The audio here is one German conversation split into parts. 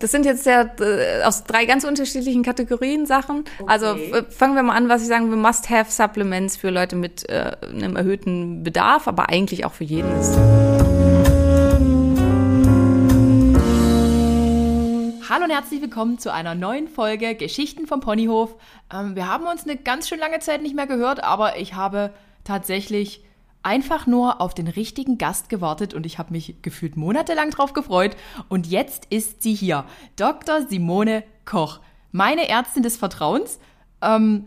das sind jetzt ja äh, aus drei ganz unterschiedlichen Kategorien Sachen. Also Okay. f- fangen wir mal an, was ich sagen will, Must-Have-Supplements für Leute mit äh, einem erhöhten Bedarf, aber eigentlich auch für jeden ist. Hallo und herzlich willkommen zu einer neuen Folge Geschichten vom Ponyhof. Ähm, wir haben uns eine ganz schön lange Zeit nicht mehr gehört, aber ich habe tatsächlich einfach nur auf den richtigen Gast gewartet und ich habe mich gefühlt monatelang drauf gefreut. Und jetzt ist sie hier, Dr. Simone Koch, meine Ärztin des Vertrauens. Ähm,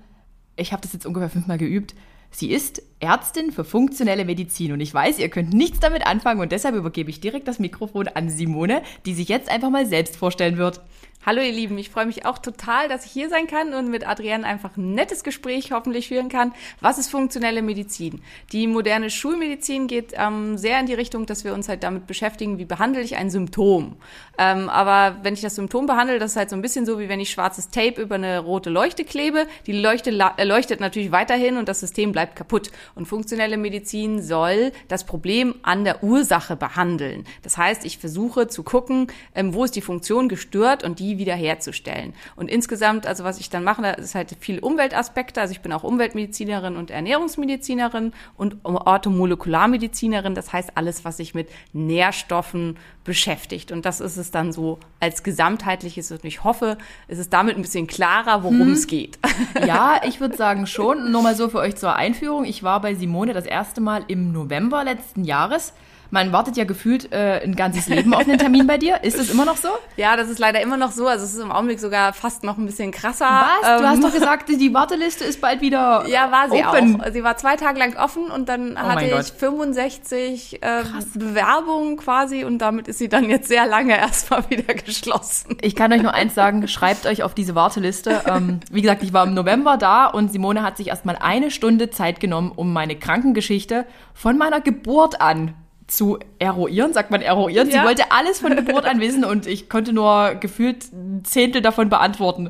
ich habe das jetzt ungefähr fünfmal geübt. Sie ist Ärztin für funktionelle Medizin und ich weiß, ihr könnt nichts damit anfangen und deshalb übergebe ich direkt das Mikrofon an Simone, die sich jetzt einfach mal selbst vorstellen wird. Hallo ihr Lieben, ich freue mich auch total, dass ich hier sein kann und mit Adrienne einfach ein nettes Gespräch hoffentlich führen kann. Was ist funktionelle Medizin? Die moderne Schulmedizin geht ähm, sehr in die Richtung, dass wir uns halt damit beschäftigen, wie behandle ich ein Symptom. Ähm, aber wenn ich das Symptom behandle, das ist halt so ein bisschen so, wie wenn ich schwarzes Tape über eine rote Leuchte klebe. Die Leuchte äh, leuchtet natürlich weiterhin und das System bleibt kaputt. Und funktionelle Medizin soll das Problem an der Ursache behandeln. Das heißt, ich versuche zu gucken, ähm, wo ist die Funktion gestört und die wiederherzustellen. Und insgesamt, also was ich dann mache, da ist halt viel Umweltaspekte. Also ich bin auch Umweltmedizinerin und Ernährungsmedizinerin und Orthomolekularmedizinerin. Das heißt alles, was sich mit Nährstoffen beschäftigt. Und das ist es dann so als gesamtheitliches. Und ich hoffe, es ist damit ein bisschen klarer, worum es geht. Ja, ich würde sagen schon. Nur mal so für euch zur Einführung. Ich war bei Simone das erste Mal im November letzten Jahres. Man wartet ja gefühlt äh, ein ganzes Leben auf einen Termin bei dir. Ist das immer noch so? Ja, das ist leider immer noch so. Also es ist im Augenblick sogar fast noch ein bisschen krasser. Was? Du Ähm, hast doch gesagt, die Warteliste ist bald wieder Ja, war sie open. auch. Sie war zwei Tage lang offen und dann Oh hatte ich Gott. 65 äh, Bewerbungen quasi und damit ist sie dann jetzt sehr lange erstmal wieder geschlossen. Ich kann euch nur eins sagen, schreibt euch auf diese Warteliste. Ähm, wie gesagt, ich war im November da und Simone hat sich erstmal eine Stunde Zeit genommen, um meine Krankengeschichte von meiner Geburt an zu eruieren. Sagt man eruieren? Sie Ja. wollte alles von Geburt an wissen und ich konnte nur gefühlt ein Zehntel davon beantworten.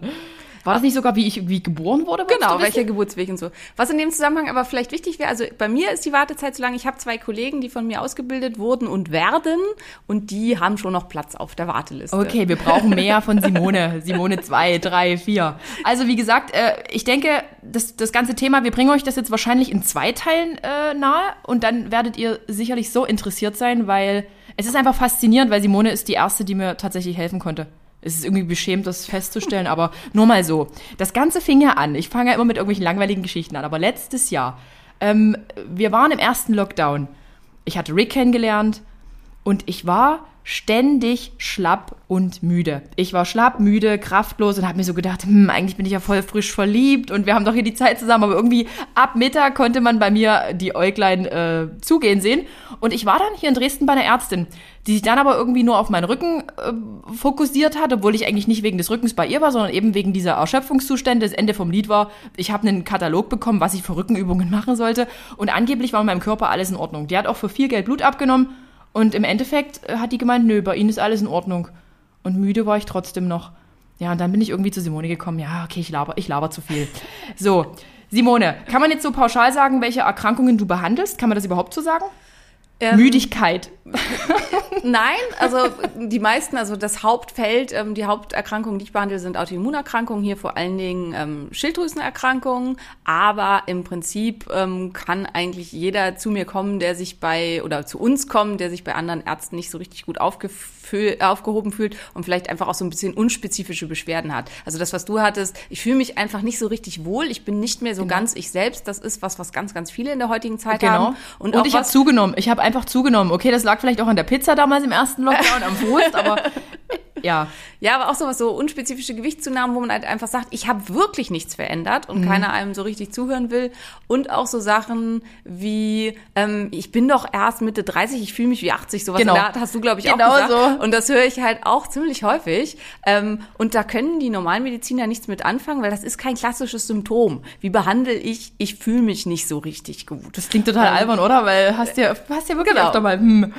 War das nicht sogar, wie ich wie geboren wurde? Genau, welcher Geburtsweg und so. Was in dem Zusammenhang aber vielleicht wichtig wäre, also bei mir ist die Wartezeit so lang, ich habe zwei Kollegen, die von mir ausgebildet wurden und werden und die haben schon noch Platz auf der Warteliste. Okay, wir brauchen mehr von Simone. Simone 2, 3, 4. Also wie gesagt, äh, ich denke, das, das ganze Thema, wir bringen euch das jetzt wahrscheinlich in zwei Teilen äh, nahe und dann werdet ihr sicherlich so interessiert sein, weil es ist einfach faszinierend, weil Simone ist die Erste, die mir tatsächlich helfen konnte. Es ist irgendwie beschämt, das festzustellen, aber nur mal so. Das Ganze fing ja an. Ich fange ja immer mit irgendwelchen langweiligen Geschichten an, aber letztes Jahr, ähm, wir waren im ersten Lockdown. Ich hatte Rick kennengelernt, und ich war ständig schlapp und müde. Ich war schlapp, müde, kraftlos und habe mir so gedacht, hm, eigentlich bin ich ja voll frisch verliebt und wir haben doch hier die Zeit zusammen, aber irgendwie ab Mittag konnte man bei mir die Äuglein äh, zugehen sehen. Und ich war dann hier in Dresden bei einer Ärztin, die sich dann aber irgendwie nur auf meinen Rücken äh, fokussiert hat, obwohl ich eigentlich nicht wegen des Rückens bei ihr war, sondern eben wegen dieser Erschöpfungszustände. Das Ende vom Lied war, ich habe einen Katalog bekommen, was ich für Rückenübungen machen sollte und angeblich war in meinem Körper alles in Ordnung. Die hat auch für viel Geld Blut abgenommen und im Endeffekt äh, hat die gemeint, nö, bei Ihnen ist alles in Ordnung. Und müde war ich trotzdem noch. Ja, und dann bin ich irgendwie zu Simone gekommen. Ja, okay, ich laber, ich laber zu viel. So, Simone, kann man jetzt so pauschal sagen, welche Erkrankungen du behandelst? Kann man das überhaupt so sagen? Ähm, Müdigkeit. Nein, also die meisten, also das Hauptfeld, ähm, die Haupterkrankungen, die ich behandle, sind Autoimmunerkrankungen, hier vor allen Dingen ähm, Schilddrüsenerkrankungen, aber im Prinzip ähm, kann eigentlich jeder zu mir kommen, der sich bei, oder zu uns kommen, der sich bei anderen Ärzten nicht so richtig gut aufgefü- aufgehoben fühlt und vielleicht einfach auch so ein bisschen unspezifische Beschwerden hat. Also das, was du hattest, ich fühle mich einfach nicht so richtig wohl, ich bin nicht mehr so ganz ich selbst, das ist was, was ganz, ganz viele in der heutigen Zeit Genau. haben. Und, auch ich habe zugenommen. Ich habe einfach zugenommen. Okay, das lag vielleicht auch an der Pizza damals im ersten Lockdown, am Wurst, aber ja. Ja, aber auch sowas, so unspezifische Gewichtszunahmen, wo man halt einfach sagt, ich habe wirklich nichts verändert und keiner einem so richtig zuhören will. Und auch so Sachen wie, ähm, ich bin doch erst Mitte 30, ich fühle mich wie 80, sowas Genau. Art hast du, glaube ich, Genau auch gesagt. so. Und das höre ich halt auch ziemlich häufig. Ähm, und da können die normalen Mediziner nichts mit anfangen, weil das ist kein klassisches Symptom. Wie behandle ich, ich fühle mich nicht so richtig gut. Das klingt total albern, oder? Weil hast ja, hast ja wirklich Genau. öfter mal, hm.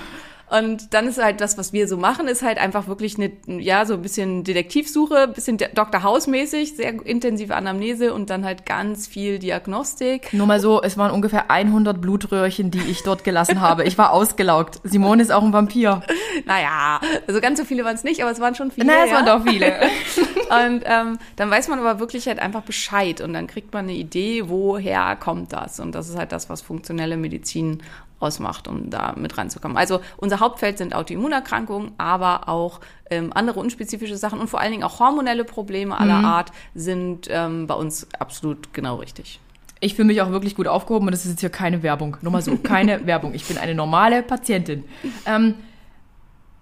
Und dann ist halt das, was wir so machen, ist halt einfach wirklich eine, ja, so ein bisschen Detektivsuche, bisschen Dr. House-mäßig, sehr intensive Anamnese und dann halt ganz viel Diagnostik. Nur mal so, es waren ungefähr 100 Blutröhrchen, die ich dort gelassen habe. Ich war ausgelaugt. Simone ist auch ein Vampir. Naja, also ganz so viele waren es nicht, aber es waren schon viele. Naja, es ja. waren doch viele. und ähm, dann weiß man aber wirklich halt einfach Bescheid und dann kriegt man eine Idee, woher kommt das. Und das ist halt das, was funktionelle Medizin ausmacht, um da mit reinzukommen. Also unser Hauptfeld sind Autoimmunerkrankungen, aber auch ähm, andere unspezifische Sachen und vor allen Dingen auch hormonelle Probleme aller mhm. Art sind ähm, bei uns absolut genau richtig. Ich fühle mich auch wirklich gut aufgehoben und das ist jetzt hier keine Werbung. Nur mal so, keine Werbung. Ich bin eine normale Patientin. Ähm,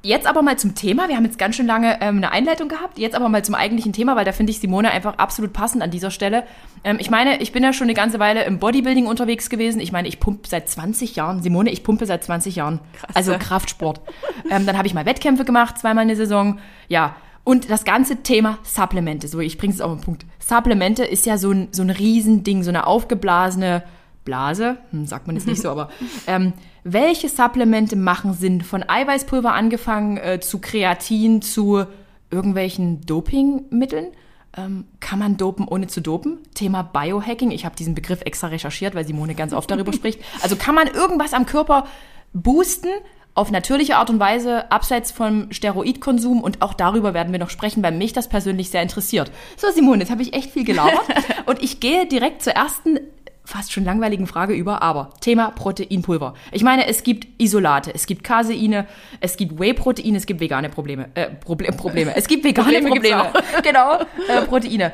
Jetzt aber mal zum Thema. Wir haben jetzt ganz schön lange ähm, eine Einleitung gehabt. Jetzt aber mal zum eigentlichen Thema, weil da finde ich Simone einfach absolut passend an dieser Stelle. Ähm, ich meine, ich bin ja schon eine ganze Weile im Bodybuilding unterwegs gewesen. Ich meine, ich pumpe seit 20 Jahren. Simone, ich pumpe seit 20 Jahren. Krass, also Kraftsport. ähm, dann habe ich mal Wettkämpfe gemacht, zweimal eine Saison. Ja. Und das ganze Thema Supplemente. So, ich bringe es auf den Punkt. Supplemente ist ja so ein, so ein Riesending, so eine aufgeblasene Blase. Hm, sagt man jetzt nicht so, aber ähm, welche Supplemente machen Sinn? Von Eiweißpulver angefangen äh, zu Kreatin zu irgendwelchen Dopingmitteln? Ähm, kann man dopen, ohne zu dopen? Thema Biohacking. Ich habe diesen Begriff extra recherchiert, weil Simone ganz oft darüber spricht. Also kann man irgendwas am Körper boosten auf natürliche Art und Weise, abseits vom Steroidkonsum und auch darüber werden wir noch sprechen, weil mich das persönlich sehr interessiert. So, Simone, jetzt habe ich echt viel gelabert und ich gehe direkt zur ersten fast schon langweiligen Frage über, aber Thema Proteinpulver. Ich meine, es gibt Isolate, es gibt Caseine, es gibt Whey-Protein, es gibt vegane Probleme. Äh, Proble Probleme. Es gibt vegane Probleme. Probleme. genau, äh, Proteine.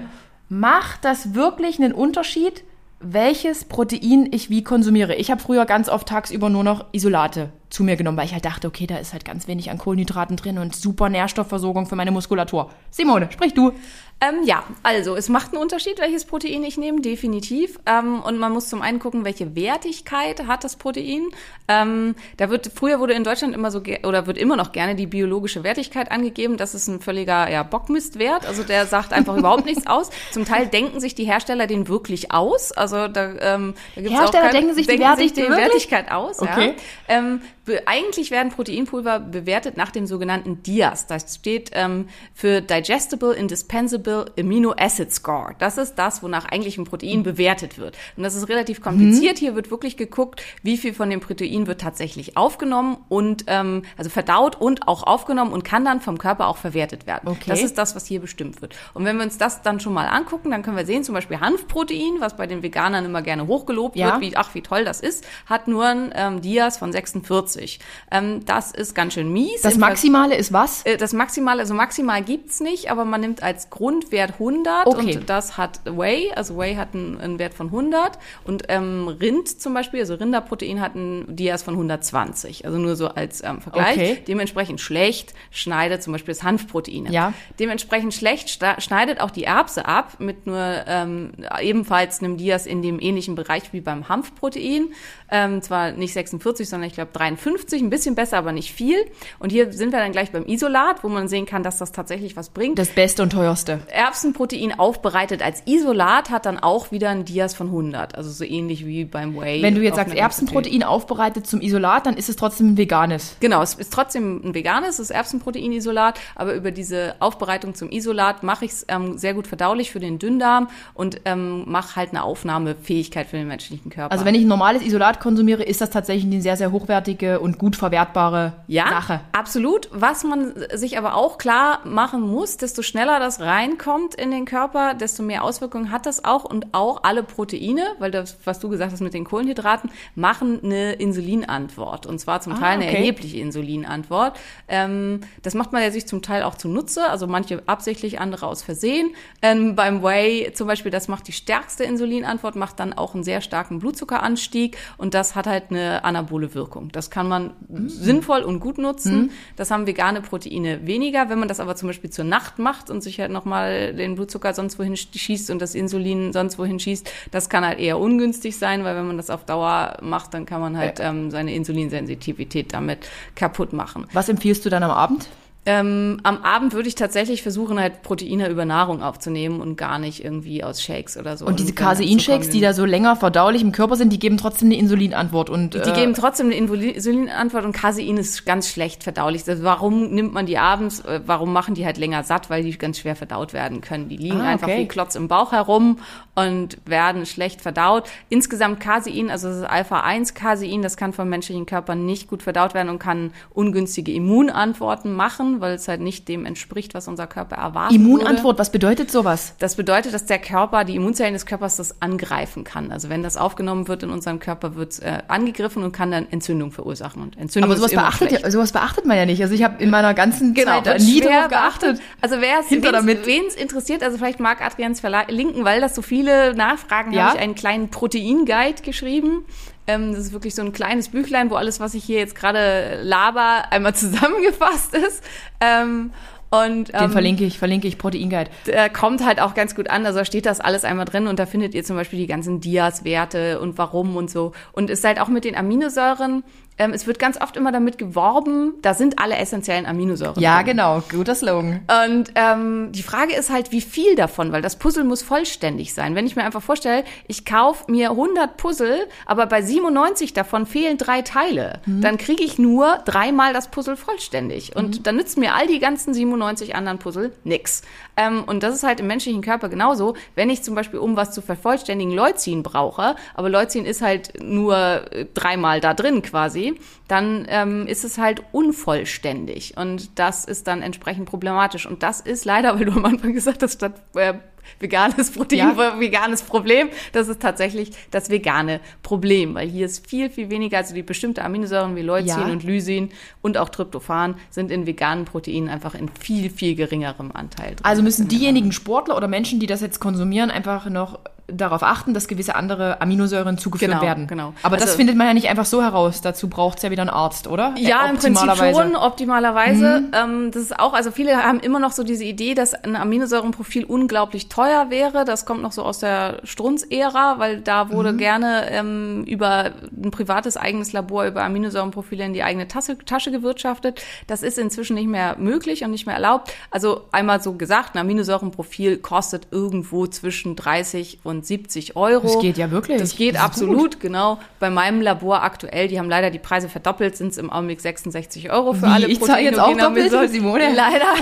Macht das wirklich einen Unterschied, welches Protein ich wie konsumiere? Ich habe früher ganz oft tagsüber nur noch Isolate zu mir genommen, weil ich halt dachte, okay, da ist halt ganz wenig an Kohlenhydraten drin und super Nährstoffversorgung für meine Muskulatur. Simone, sprich du. Ähm, ja, also es macht einen Unterschied, welches Protein ich nehme, definitiv. Ähm, und man muss zum einen gucken, welche Wertigkeit hat das Protein. Ähm, da wird früher wurde in Deutschland immer so oder wird immer noch gerne die biologische Wertigkeit angegeben. Das ist ein völliger ja, Bockmistwert. Also der sagt einfach überhaupt nichts aus. Zum Teil denken sich die Hersteller den wirklich aus. Also da, ähm, da gibt's Hersteller auch keine, denken sich die, denken sich die Wertigkeit aus. Okay. Ja. Eigentlich werden Proteinpulver bewertet nach dem sogenannten DIAS. Das steht ähm, für Digestible Indispensable Amino Acid Score. Das ist das, wonach eigentlich ein Protein bewertet wird. Und das ist relativ kompliziert. Mhm. Hier wird wirklich geguckt, wie viel von dem Protein wird tatsächlich aufgenommen und ähm, also verdaut und auch aufgenommen und kann dann vom Körper auch verwertet werden. Okay. Das ist das, was hier bestimmt wird. Und wenn wir uns das dann schon mal angucken, dann können wir sehen, zum Beispiel Hanfprotein, was bei den Veganern immer gerne hochgelobt ja. wird, wie ach wie toll das ist, hat nur ein ähm, Dias von 46. 40. Ähm, das ist ganz schön mies. Das Maximale ist was? Äh, das Maximale, also maximal gibt's nicht, aber man nimmt als Grundwert 100 okay. und das hat Whey, also Whey hat einen, einen Wert von 100 und ähm, Rind zum Beispiel, also Rinderprotein hat einen Dias von 120, also nur so als ähm, Vergleich. Okay. Dementsprechend schlecht schneidet zum Beispiel das Hanfprotein. Ja. Dementsprechend schlecht schneidet auch die Erbse ab mit nur ähm, ebenfalls einem Dias in dem ähnlichen Bereich wie beim Hanfprotein. Ähm, zwar nicht 46, sondern ich glaube 53 50, ein bisschen besser, aber nicht viel. Und hier sind wir dann gleich beim Isolat, wo man sehen kann, dass das tatsächlich was bringt. Das Beste und teuerste. Erbsenprotein aufbereitet als Isolat hat dann auch wieder ein Dias von 100, also so ähnlich wie beim Whey. Wenn du jetzt sagst Erbsenprotein aufbereitet zum Isolat, dann ist es trotzdem ein veganes. Genau, es ist trotzdem ein veganes, das Erbsenprotein-Isolat, aber über diese Aufbereitung zum Isolat mache ich es ähm, sehr gut verdaulich für den Dünndarm und ähm, mache halt eine Aufnahmefähigkeit für den menschlichen Körper. Also wenn ich ein normales Isolat konsumiere, ist das tatsächlich eine sehr, sehr hochwertige und gut verwertbare ja, Sache. Absolut. Was man sich aber auch klar machen muss, desto schneller das reinkommt in den Körper, desto mehr Auswirkungen hat das auch und auch alle Proteine, weil das, was du gesagt hast mit den Kohlenhydraten, machen eine Insulinantwort und zwar zum ah, Teil eine okay. erhebliche Insulinantwort. Ähm, das macht man ja sich zum Teil auch zunutze, also manche absichtlich, andere aus Versehen. Ähm, beim Whey zum Beispiel, das macht die stärkste Insulinantwort, macht dann auch einen sehr starken Blutzuckeranstieg und das hat halt eine anabole Wirkung. Das kann man mhm. sinnvoll und gut nutzen. Mhm. Das haben vegane Proteine weniger. Wenn man das aber zum Beispiel zur Nacht macht und sich halt nochmal den Blutzucker sonst wohin schießt und das Insulin sonst wohin schießt, das kann halt eher ungünstig sein, weil wenn man das auf Dauer macht, dann kann man halt ähm, seine Insulinsensitivität damit kaputt machen. Was empfiehlst du dann am Abend? Ähm, am Abend würde ich tatsächlich versuchen, halt Proteine über Nahrung aufzunehmen und gar nicht irgendwie aus Shakes oder so. Und diese Casein-Shakes, die da so länger verdaulich im Körper sind, die geben trotzdem eine Insulinantwort. Und, die äh, geben trotzdem eine Insulinantwort und Casein ist ganz schlecht verdaulich. Also warum nimmt man die abends? Äh, warum machen die halt länger satt? Weil die ganz schwer verdaut werden können. Die liegen ah, einfach wie Klotz im Bauch herum und werden schlecht verdaut. Insgesamt Casein, also das Alpha-1-Casein, das kann vom menschlichen Körper nicht gut verdaut werden und kann ungünstige Immunantworten machen weil es halt nicht dem entspricht, was unser Körper erwartet. Immunantwort, würde. was bedeutet sowas? Das bedeutet, dass der Körper, die Immunzellen des Körpers das angreifen kann. Also wenn das aufgenommen wird in unserem Körper, wird es äh, angegriffen und kann dann Entzündung verursachen. Und Entzündung Aber sowas beachtet, ja, sowas beachtet man ja nicht. Also ich habe in meiner ganzen genau, Zeit nie darauf geachtet. Also wer es wen es interessiert, also vielleicht mag Adrians verlinken, weil das so viele Nachfragen ja? habe ich einen kleinen Protein-Guide geschrieben. Ähm, das ist wirklich so ein kleines Büchlein, wo alles, was ich hier jetzt gerade laber, einmal zusammengefasst ist. Ähm, und, Den ähm, verlinke ich, verlinke ich Proteinguide. Der kommt halt auch ganz gut an. Also da steht das alles einmal drin und da findet ihr zum Beispiel die ganzen Dias-Werte und warum und so. Und ist halt auch mit den Aminosäuren ähm, es wird ganz oft immer damit geworben, da sind alle essentiellen Aminosäuren. Ja, drin. genau, guter Slogan. Und ähm, die Frage ist halt, wie viel davon, weil das Puzzle muss vollständig sein. Wenn ich mir einfach vorstelle, ich kaufe mir 100 Puzzle, aber bei 97 davon fehlen drei Teile, mhm. dann kriege ich nur dreimal das Puzzle vollständig. Und mhm. dann nützen mir all die ganzen 97 anderen Puzzle nix. Ähm, und das ist halt im menschlichen Körper genauso. Wenn ich zum Beispiel, um was zu vervollständigen, Leucin brauche, aber Leucin ist halt nur äh, dreimal da drin quasi, dann ähm, ist es halt unvollständig. Und das ist dann entsprechend problematisch. Und das ist leider, weil du am Anfang gesagt hast, statt äh, veganes Protein, ja. veganes Problem. Das ist tatsächlich das vegane Problem, weil hier ist viel, viel weniger, also die bestimmte Aminosäuren wie Leucin ja. und Lysin und auch Tryptophan sind in veganen Proteinen einfach in viel, viel geringerem Anteil drin. Also müssen diejenigen Sportler oder Menschen, die das jetzt konsumieren, einfach noch darauf achten, dass gewisse andere Aminosäuren zugeführt genau, werden. Genau. Aber also, das findet man ja nicht einfach so heraus. Dazu braucht es ja wieder einen Arzt, oder? Ja, im Prinzip schon, optimalerweise. Mhm. Ähm, das ist auch, also viele haben immer noch so diese Idee, dass ein Aminosäurenprofil unglaublich teuer wäre. Das kommt noch so aus der Strunz-Ära, weil da wurde mhm. gerne ähm, über ein privates eigenes Labor über Aminosäurenprofile in die eigene Tasche, Tasche gewirtschaftet. Das ist inzwischen nicht mehr möglich und nicht mehr erlaubt. Also einmal so gesagt, ein Aminosäurenprofil kostet irgendwo zwischen 30 und und 70 Euro. Das geht ja wirklich. Das geht das absolut, gut. genau. Bei meinem Labor aktuell, die haben leider die Preise verdoppelt, sind es im Augenblick 66 Euro für Wie? alle Ich zahle jetzt auch doppelt, Simone? Leider.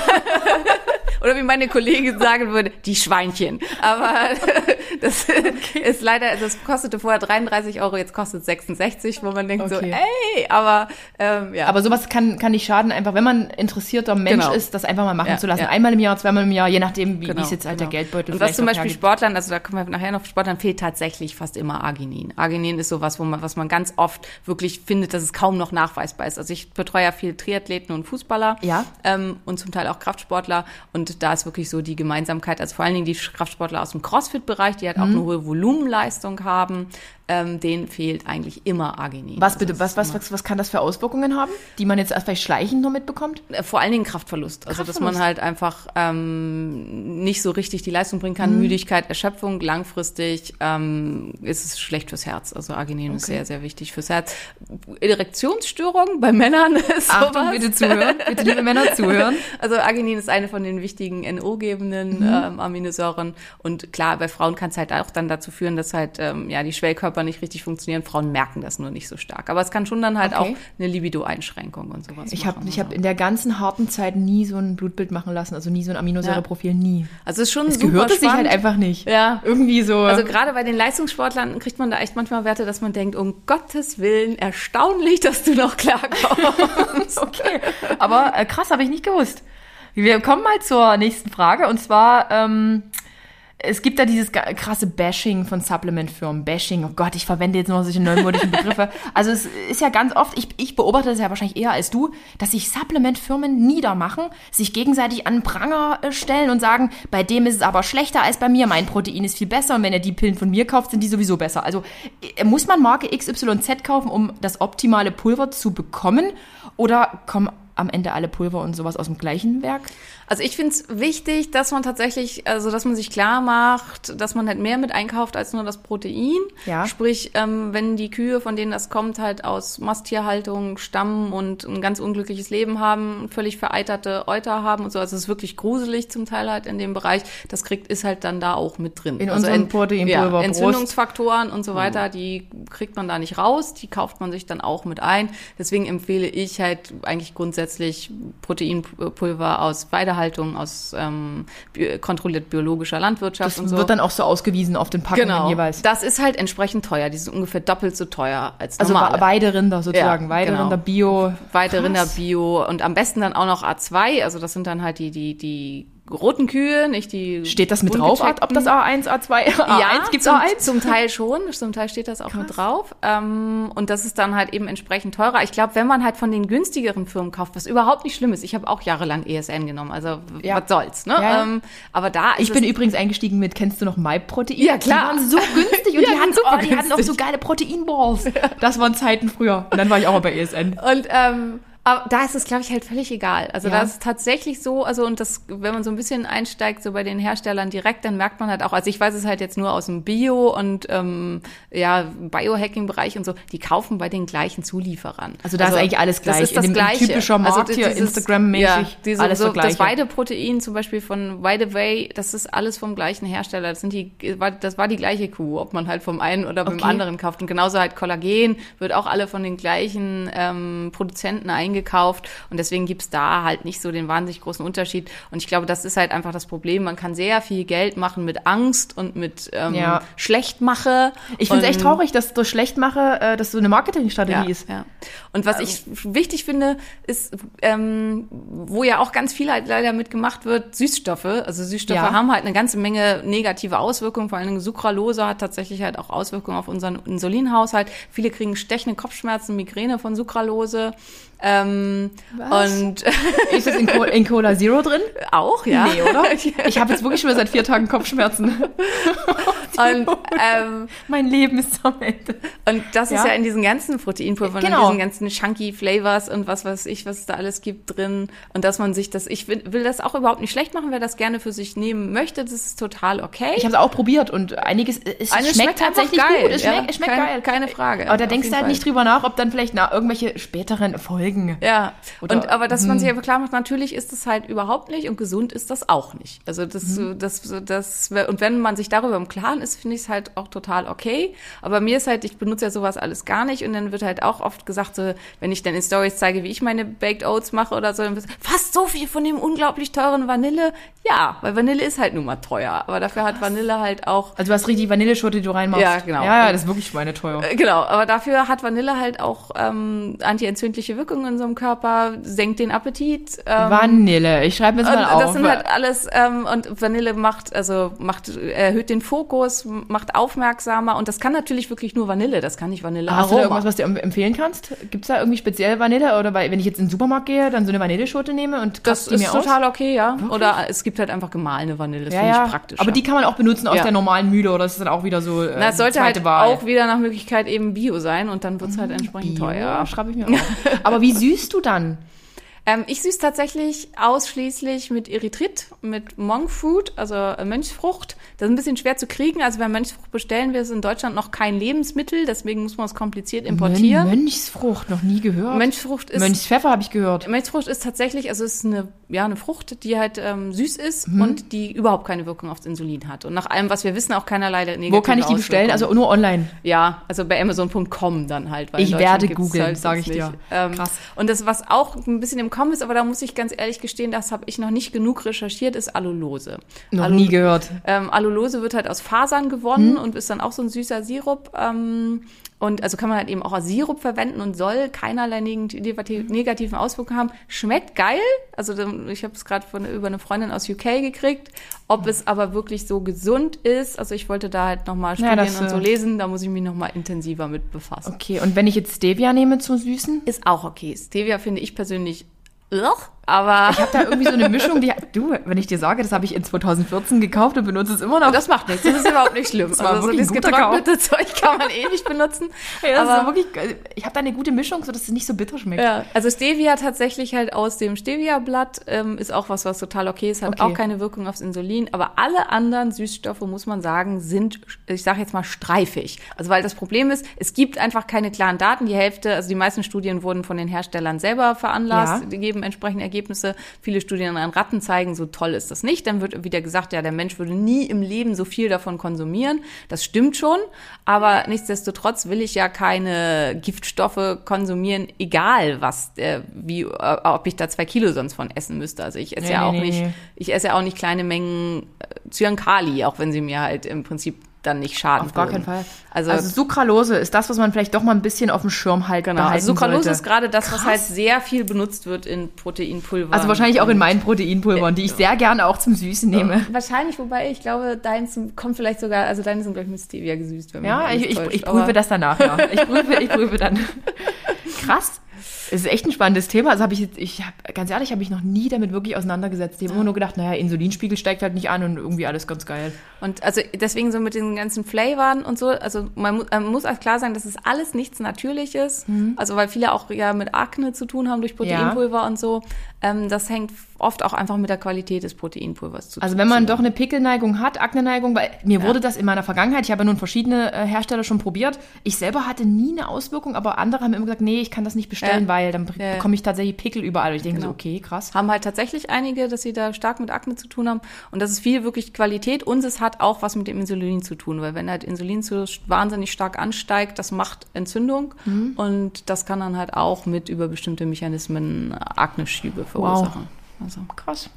Oder wie meine Kollegin sagen würde, die Schweinchen. Aber das okay. ist leider, das kostete vorher 33 Euro, jetzt kostet es 66, wo man denkt okay. so, ey, aber ähm, ja. Aber sowas kann, kann nicht schaden, einfach wenn man interessierter Mensch genau. ist, das einfach mal machen ja, zu lassen. Ja. Einmal im Jahr, zweimal im Jahr, je nachdem, wie, genau, es jetzt halt genau. der Geldbeutel Und was zum Beispiel Sportlern, also da kommen wir nachher noch Sportlern, fehlt tatsächlich fast immer Arginin. Arginin ist sowas, wo man, was man ganz oft wirklich findet, dass es kaum noch nachweisbar ist. Also ich betreue ja viel Triathleten und Fußballer ja. ähm, und zum Teil auch Kraftsportler und da ist wirklich so die Gemeinsamkeit, also vor allen Dingen die Kraftsportler aus dem Crossfit-Bereich, die halt auch mhm. eine hohe Volumenleistung haben, ähm, denen fehlt eigentlich immer Arginin. Was bitte, was, was, was, was kann das für Auswirkungen haben, die man jetzt vielleicht schleichend nur mitbekommt? Äh, vor allen Dingen Kraftverlust. Also, Kraftverlust. dass man halt einfach ähm, nicht so richtig die Leistung bringen kann. Mhm. Müdigkeit, Erschöpfung, langfristig ähm, ist es schlecht fürs Herz. Also Arginin okay. ist sehr, sehr wichtig fürs Herz. Erektionsstörung bei Männern ist Achtung, sowas. bitte zuhören. Bitte, liebe Männer, zuhören. Also Arginin ist eine von den wichtigen NO-gebenden mhm. ähm, Aminosäuren. Und klar, bei Frauen kann es halt auch dann dazu führen, dass halt ähm, ja die Schwellkörper Körper nicht richtig funktionieren. Frauen merken das nur nicht so stark. Aber es kann schon dann halt okay. auch eine Libido-Einschränkung und sowas Ich habe ich hab in der ganzen harten Zeit nie so ein Blutbild machen lassen, also nie so ein Aminosäureprofil, ja. nie. Also es ist schon es super gehörte sich halt einfach nicht. Ja. Irgendwie so. Also gerade bei den Leistungssportlern kriegt man da echt manchmal Werte, dass man denkt, um Gottes Willen, erstaunlich, dass du noch klarkommst. okay. Aber äh, krass, habe ich nicht gewusst. Wir kommen mal zur nächsten Frage und zwar ähm, es gibt da dieses krasse Bashing von Supplement-Firmen. Bashing, oh Gott, ich verwende jetzt nur solche neumodischen Begriffe. Also es ist ja ganz oft, ich, ich beobachte das ja wahrscheinlich eher als du, dass sich Supplement-Firmen niedermachen, sich gegenseitig an Pranger äh, stellen und sagen, bei dem ist es aber schlechter als bei mir, mein Protein ist viel besser und wenn ihr die Pillen von mir kauft, sind die sowieso besser. Also äh, muss man Marke XYZ kaufen, um das optimale Pulver zu bekommen? Oder kommen am Ende alle Pulver und sowas aus dem gleichen Werk? Also ich finde es wichtig, dass man tatsächlich, also dass man sich klar macht, dass man halt mehr mit einkauft als nur das Protein. Ja. Sprich, ähm, wenn die Kühe, von denen das kommt, halt aus Masttierhaltung stammen und ein ganz unglückliches Leben haben, völlig vereiterte Euter haben und so, also es ist wirklich gruselig zum Teil halt in dem Bereich. Das kriegt ist halt dann da auch mit drin. In also unserem Proteinpulver ja. Entzündungsfaktoren und so weiter, die kriegt man da nicht raus, die kauft man sich dann auch mit ein. Deswegen empfehle ich halt eigentlich grundsätzlich Proteinpulver aus Weidehaltung, aus ähm, bi kontrolliert biologischer Landwirtschaft Das und so. wird dann auch so ausgewiesen auf den Packungen genau. jeweils. Das ist halt entsprechend teuer. Die sind ungefähr doppelt so teuer als Also normale. Wa- Weiderinder sozusagen. Ja, Weiderinder genau. Bio. Weite Krass. Rinder Bio und am besten dann auch noch A2, also das sind dann halt die, die, die roten Kühe, nicht die. Steht das mit drauf, ob das A1, A2, A1 ja, gibt's zum, A1? zum Teil schon, zum Teil steht das auch mit drauf. Ähm, und das ist dann halt eben entsprechend teurer. Ich glaube, wenn man halt von den günstigeren Firmen kauft, was überhaupt nicht schlimm ist, ich habe auch jahrelang ESN genommen, also Ja. was soll's, ne? Ja. Ähm, aber da ist Ich bin übrigens eingestiegen mit, kennst du noch MyProtein? Ja, klar. Die waren so günstig und Ja, die, hatten, oh, die hatten auch so geile Proteinballs. Das waren Zeiten früher. Und dann war ich auch mal bei ESN. Und ähm, aber da ist es, glaube ich, halt völlig egal. Also Ja. da ist tatsächlich so, also und das, wenn man so ein bisschen einsteigt, so bei den Herstellern direkt, dann merkt man halt auch, also ich weiß es halt jetzt nur aus dem Bio und ähm, ja, Biohacking-Bereich und so, die kaufen bei den gleichen Zulieferern. Also da ist eigentlich alles das gleich. ist das In dem- Gleiche. typischer Markt hier, Instagram-mäßig, ja, diese, alles so, das. Das Weideprotein zum Beispiel von Weideway, das ist alles vom gleichen Hersteller. Das, sind die, das war die gleiche Kuh, ob man halt vom einen oder beim Okay. anderen kauft. Und genauso halt Kollagen wird auch alle von den gleichen ähm, Produzenten eingekauft. Und deswegen gibt's da halt nicht so den wahnsinnig großen Unterschied. Und ich glaube, das ist halt einfach das Problem. Man kann sehr viel Geld machen mit Angst und mit ähm, Ja. Schlechtmache. Ich finde es echt traurig, dass durch Schlechtmache, äh, dass so eine Marketingstrategie ja, ist. Ja. Und was ich wichtig finde, ist, ähm, wo ja auch ganz viel halt leider mitgemacht wird, Süßstoffe. Also Süßstoffe Ja. haben halt eine ganze Menge negative Auswirkungen. Vor allem Sucralose hat tatsächlich halt auch Auswirkungen auf unseren Insulinhaushalt. Viele kriegen stechende Kopfschmerzen, Migräne von Sucralose. Ähm, Was? Und Ist das in, Co in Cola Zero drin? auch, ja. Nee, oder? Ich habe jetzt wirklich schon seit vier Tagen Kopfschmerzen. Und, ähm, mein Leben ist am Ende. Und das ist Ja. ja in diesen ganzen Proteinpulvern, Genau. in diesen ganzen chunky Flavors und was weiß ich, was es da alles gibt drin. Und dass man sich das, ich will, will das auch überhaupt nicht schlecht machen, wer das gerne für sich nehmen möchte, das ist total okay. Ich habe es auch probiert und einiges, es schmeckt, einfach tatsächlich geil. gut. Es ja. schmeckt, es schmeckt keine, geil. Keine Frage. Aber da denkst du halt Fall. nicht drüber nach, ob dann vielleicht na, irgendwelche späteren Folgen. Ja, Oder- und aber dass man hm. sich aber klar macht, natürlich ist es halt überhaupt nicht und gesund ist das auch nicht. Also das, Mhm. das, das, und wenn man sich darüber im Klaren ist, finde ich es halt auch total okay. Aber mir ist halt, ich benutze ja sowas alles gar nicht und dann wird halt auch oft gesagt, so, wenn ich dann in Stories zeige, wie ich meine Baked Oats mache oder so, dann wird fast so viel von dem unglaublich teuren Vanille. Ja, weil Vanille ist halt nun mal teuer, aber dafür hat Vanille halt auch Also du hast richtig Vanilleschote, die du reinmachst. Ja, genau. Ja, ja, das ist wirklich schweineteuer. Äh, Genau, aber dafür hat Vanille halt auch ähm, antientzündliche Wirkungen in unserem Körper, senkt den Appetit. Ähm, Vanille, ich schreibe mir das mal auf. das sind halt alles ähm, und Vanille macht also macht erhöht den Fokus, macht aufmerksamer und das kann natürlich wirklich nur Vanille, das kann nicht Vanille Hast du da irgendwas, was du em- empfehlen kannst? Gibt's da irgendwie speziell Vanille? Oder weil, wenn ich jetzt in den Supermarkt gehe, dann so eine Vanilleschote nehme und das die ist mir total aus? okay, ja. Oder es gibt halt einfach gemahlene Vanille, das Ja, finde ja. ich praktisch. Aber die kann man auch benutzen aus der normalen Mühle oder ist das dann auch wieder so äh, Na, es sollte halt Wahl? auch wieder nach Möglichkeit eben Bio sein und dann wird's halt entsprechend Bio, teuer. schreibe ich mir auf. Aber wie süßt du dann? Ähm, ich süße tatsächlich ausschließlich mit Erythrit, mit Monk Fruit, also äh, Mönchsfrucht. Das ist ein bisschen schwer zu kriegen. Also wer Mönchsfrucht bestellen will, ist in Deutschland noch kein Lebensmittel. Deswegen muss man es kompliziert importieren. Mönchsfrucht, noch nie gehört. Mönchsfrucht ist Mönchspfeffer habe ich gehört. Mönchsfrucht ist tatsächlich, also es ist eine, ja, eine Frucht, die halt ähm, süß ist Mhm. und die überhaupt keine Wirkung aufs Insulin hat. Und nach allem, was wir wissen, auch keinerlei negative Wo kann ich die bestellen? Also nur online. Ja, also bei Amazon.com dann halt. Ich werde googeln, halt sag ich sonst dir. nicht. Ähm, Krass. Und das, was auch ein bisschen im Kommen ist, aber da muss ich ganz ehrlich gestehen, das habe ich noch nicht genug recherchiert, ist Allulose. Noch Allu- nie gehört. Ähm, Allulose wird halt aus Fasern Hm. gewonnen und ist dann auch so ein süßer Sirup. Ähm, und also kann man halt eben auch als Sirup verwenden und soll keinerlei negati- negativen Auswirkungen haben. Schmeckt geil. Also ich habe es gerade über eine Freundin aus UK gekriegt. Ob es aber wirklich so gesund ist, also ich wollte da halt nochmal Ja, studieren das, und so äh, lesen, da muss ich mich nochmal intensiver mit befassen. Okay, und wenn ich jetzt Stevia nehme zum Süßen? Ist auch okay. Stevia finde ich persönlich ugh, Aber Ich habe da irgendwie so eine Mischung, die, du, wenn ich dir sage, das habe ich in 2014 gekauft und benutze es immer noch. das macht nichts, das ist überhaupt nicht schlimm. war also so wirklich das ein guter getrocknete Zeug kann man ewig benutzen. Ja, das aber wirklich, ich habe da eine gute Mischung, so dass es nicht so bitter schmeckt. Ja, also Stevia tatsächlich halt aus dem Stevia-Blatt ähm, ist auch was, was total okay ist, hat Okay. auch keine Wirkung aufs Insulin. Aber alle anderen Süßstoffe, muss man sagen, sind, ich sage jetzt mal, streifig. Also weil das Problem ist, es gibt einfach keine klaren Daten. Die Hälfte, also die meisten Studien wurden von den Herstellern selber veranlasst, Ja. die geben entsprechende Ergebnisse. Viele Studien an Ratten zeigen, so toll ist das nicht. Dann wird wieder gesagt, ja, der Mensch würde nie im Leben so viel davon konsumieren. Das stimmt schon, aber nichtsdestotrotz will ich ja keine Giftstoffe konsumieren, egal was, äh, wie, äh, ob ich da zwei Kilo sonst von essen müsste. Also ich esse Nee, ja auch nee, nicht, nee. ich esse ja auch nicht kleine Mengen äh, Cyankali, auch wenn sie mir halt im Prinzip dann nicht schaden. Auf gar würden. keinen Fall. Also, Also, Sucralose ist das, was man vielleicht doch mal ein bisschen auf dem Schirm halt genau. behalten Also Sucralose sollte. ist gerade das, was Krass. halt sehr viel benutzt wird in Proteinpulver. Also wahrscheinlich auch in meinen Proteinpulvern, die ich sehr gerne auch zum Süßen nehme. Wahrscheinlich, wobei ich glaube, deins kommt vielleicht sogar, also deine sind, glaube ich, mit Stevia gesüßt. Wenn Ja, ich, ich, täuscht. ich prüfe das danach, ja. Ich prüfe, ich prüfe dann. Krass. Es ist echt ein spannendes Thema. Also habe ich ich habe, ganz ehrlich, habe ich noch nie damit wirklich auseinandergesetzt. Ich habe immer nur gedacht, naja, Insulinspiegel steigt halt nicht an und irgendwie alles ganz geil. Und also deswegen so mit den ganzen Flavoren und so, also man, mu man muss auch klar sagen, das ist alles nichts Natürliches. Also weil viele auch ja mit Akne zu tun haben durch Proteinpulver und so. Ähm, das hängt oft auch einfach mit der Qualität des Proteinpulvers zu tun. Also wenn man doch eine Pickelneigung hat, Akneneigung, weil mir wurde das in meiner Vergangenheit, ich habe ja nun verschiedene äh, Hersteller schon probiert, ich selber hatte nie eine Auswirkung, aber andere haben immer gesagt, nee, ich kann das nicht bestellen, Ja. weil dann Ja, bekomme ich tatsächlich Pickel überall. Und ich denke Genau. so, okay, krass. haben halt tatsächlich einige, dass sie da stark mit Akne zu tun haben. Und das ist viel wirklich Qualität. Und es hat auch was mit dem Insulin zu tun, weil wenn halt Insulin so wahnsinnig stark ansteigt, das macht Entzündung. Und das kann dann halt auch mit über bestimmte Mechanismen Akne-Schübe verursachen. Also. Krass.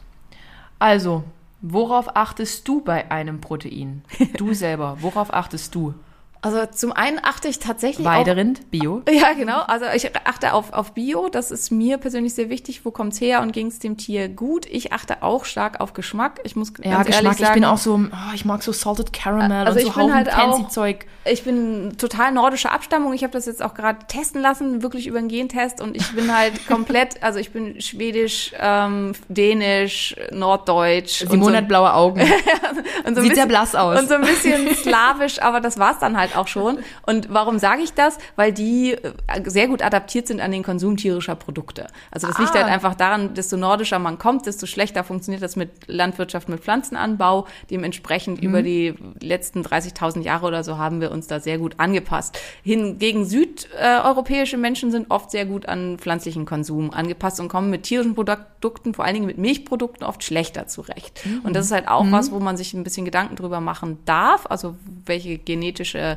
Also, worauf achtest du bei einem Protein? Du selber, worauf achtest du? Also zum einen achte ich tatsächlich auch Weiderind, Bio? Ja, genau. Also ich achte auf, auf Bio. Das ist mir persönlich sehr wichtig. Wo kommt's her und ging's dem Tier gut? Ich achte auch stark auf Geschmack. Ich muss Ja, ganz ehrlich Geschmack. sagen, Ich bin auch so, oh, ich mag so Salted Caramel Also und so ich bin halt auch- fancy Zeug. ich bin total nordische Abstammung. Ich habe das jetzt auch gerade testen lassen, wirklich über einen Gentest. Und ich bin halt komplett, also ich bin schwedisch, ähm, dänisch, norddeutsch. und Simone so, hat blaue Augen. und so sieht sehr bisschen- blass aus. Und so ein bisschen slawisch, aber das war's dann halt auch schon. Und warum sage ich das? Weil die äh, sehr gut adaptiert sind an den Konsum tierischer Produkte. Also das liegt Ah. halt einfach daran, desto nordischer man kommt, desto schlechter funktioniert das mit Landwirtschaft, mit Pflanzenanbau. Dementsprechend Mhm. über die letzten 30.000 Jahre oder so haben wir uns da sehr gut angepasst. Hingegen südeuropäische Menschen sind oft sehr gut an pflanzlichen Konsum angepasst und kommen mit tierischen Produkten, vor allen Dingen mit Milchprodukten, oft schlechter zurecht. Mhm. Und das ist halt auch was, wo man sich ein bisschen Gedanken drüber machen darf. Also welche genetische,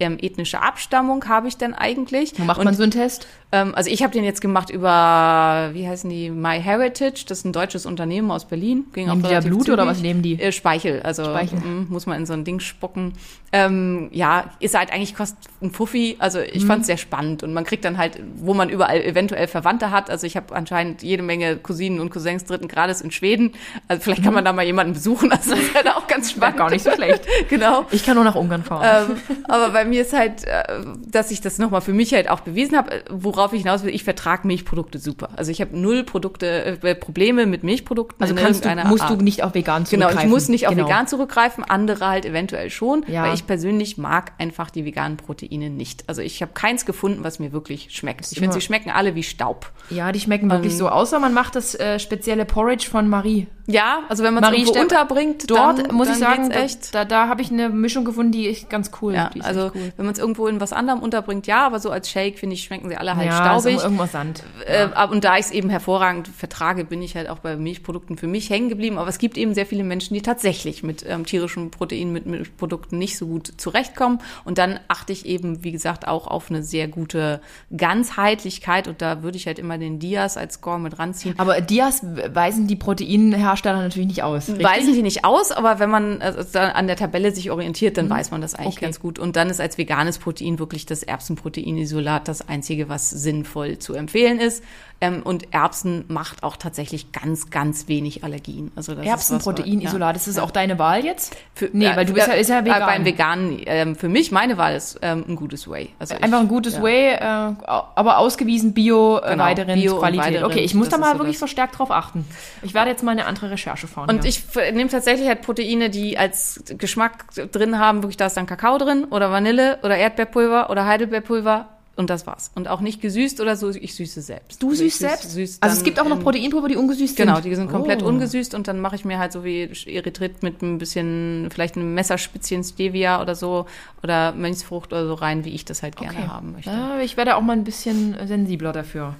ähm, ethnische Abstammung habe ich denn eigentlich? Wo macht und, man so einen Test? ähm, also ich habe den jetzt gemacht über, wie heißen die, My Heritage, das ist ein deutsches Unternehmen aus Berlin. Ging Nehmen auch die da Blut oder zügig. was nehmen die? Äh, Speichel, also Speichel. mm, muss man in so ein Ding spucken. Ähm, ja, ist halt eigentlich kostet ein Fuffi. Also Mhm. ich fand es sehr spannend und man kriegt dann halt, wo man überall eventuell Verwandte hat. Also ich habe anscheinend jede Menge Cousinen und Cousins dritten Grades in Schweden. Also vielleicht kann man da mal jemanden besuchen. Also das ist halt auch ganz Mhm. Spannend. gar nicht so schlecht. genau. Ich kann nur nach Ungarn fahren. Ähm, aber bei mir ist halt, äh, dass ich das nochmal für mich halt auch bewiesen habe, worauf ich hinaus will, ich vertrage Milchprodukte super. Also ich habe null Produkte, äh, Probleme mit Milchprodukten. also kannst du, musst Art. du nicht auf vegan Genau, zurückgreifen. ich muss nicht auf Genau. vegan zurückgreifen, andere halt eventuell schon, Ja. weil ich persönlich mag einfach die veganen Proteine nicht. Also ich habe keins gefunden, was mir wirklich schmeckt. Ich finde, sie schmecken alle wie Staub. Ja, die schmecken wirklich Ähm, so. Außer man macht das äh, spezielle Porridge von Marie. Ja, also wenn man es Marie irgendwo unterbringt, Dort dann, muss dann ich sagen, da, echt. da, da habe ich eine Mischung gefunden, die ist ganz cool. Ja, also echt cool. wenn man es irgendwo in was anderem unterbringt, ja, aber so als Shake, finde ich, schmecken sie alle halt ja, staubig. So irgendwas Sand. Äh, ab- und da ich es eben hervorragend vertrage, bin ich halt auch bei Milchprodukten für mich hängen geblieben. Aber es gibt eben sehr viele Menschen, die tatsächlich mit ähm, tierischen Proteinen, mit Milchprodukten nicht so gut zurechtkommen. Und dann achte ich eben, wie gesagt, auch auf eine sehr gute Ganzheitlichkeit. Und da würde ich halt immer den Dias als Score mit ranziehen. Aber Dias weisen die Proteinhersteller natürlich nicht aus. Richtig? Weisen die nicht aus, aber wenn man also an der Tabelle sich orientiert, dann weiß man das eigentlich Okay. ganz gut. Und dann ist als veganes Protein wirklich das Erbsenproteinisolat das einzige, was sinnvoll zu empfehlen ist. Ähm, und Erbsen macht auch tatsächlich ganz, ganz wenig Allergien. Also das Erbsenproteinisolat, ist, ja. ist das auch deine Wahl jetzt? Für, nee, weil du bist ja, ist ja vegan. Äh, beim Veganen, ähm, für mich, meine Wahl ist ähm, ein gutes Whey. Also Einfach ich, ein gutes ja. Whey, äh, aber ausgewiesen Bio, äh, genau, weiteren Bio Qualität. okay, ich muss da mal so wirklich verstärkt drauf achten. Ich werde jetzt mal eine andere Recherche fahren. Und ja. ich nehme tatsächlich halt Proteine, die als Geschmack drin haben, wirklich da ist dann Kakao drin oder Vanille oder Erdbeerpulver oder Heidelbeerpulver und das war's. Und auch nicht gesüßt oder so, ich süße selbst. Du also süßt selbst? Süß also es gibt auch noch Proteinpulver, die ungesüßt sind? Genau, die sind komplett oh. ungesüßt und dann mache ich mir halt so wie Erythrit mit ein bisschen, vielleicht einem Messerspitzchen Stevia oder so oder Mönchsfrucht oder so rein, wie ich das halt gerne okay. haben möchte. Ja, ich werde auch mal ein bisschen sensibler dafür.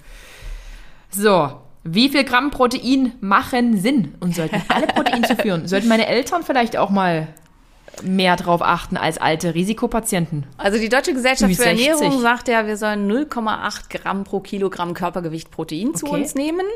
So, wie viel Gramm Protein machen Sinn und sollten alle Protein zuführen? Sollten meine Eltern vielleicht auch mal mehr drauf achten als alte Risikopatienten. Also die Deutsche Gesellschaft für Ernährung sagt ja, wir sollen 0,8 Gramm pro Kilogramm Körpergewicht Protein zu uns nehmen.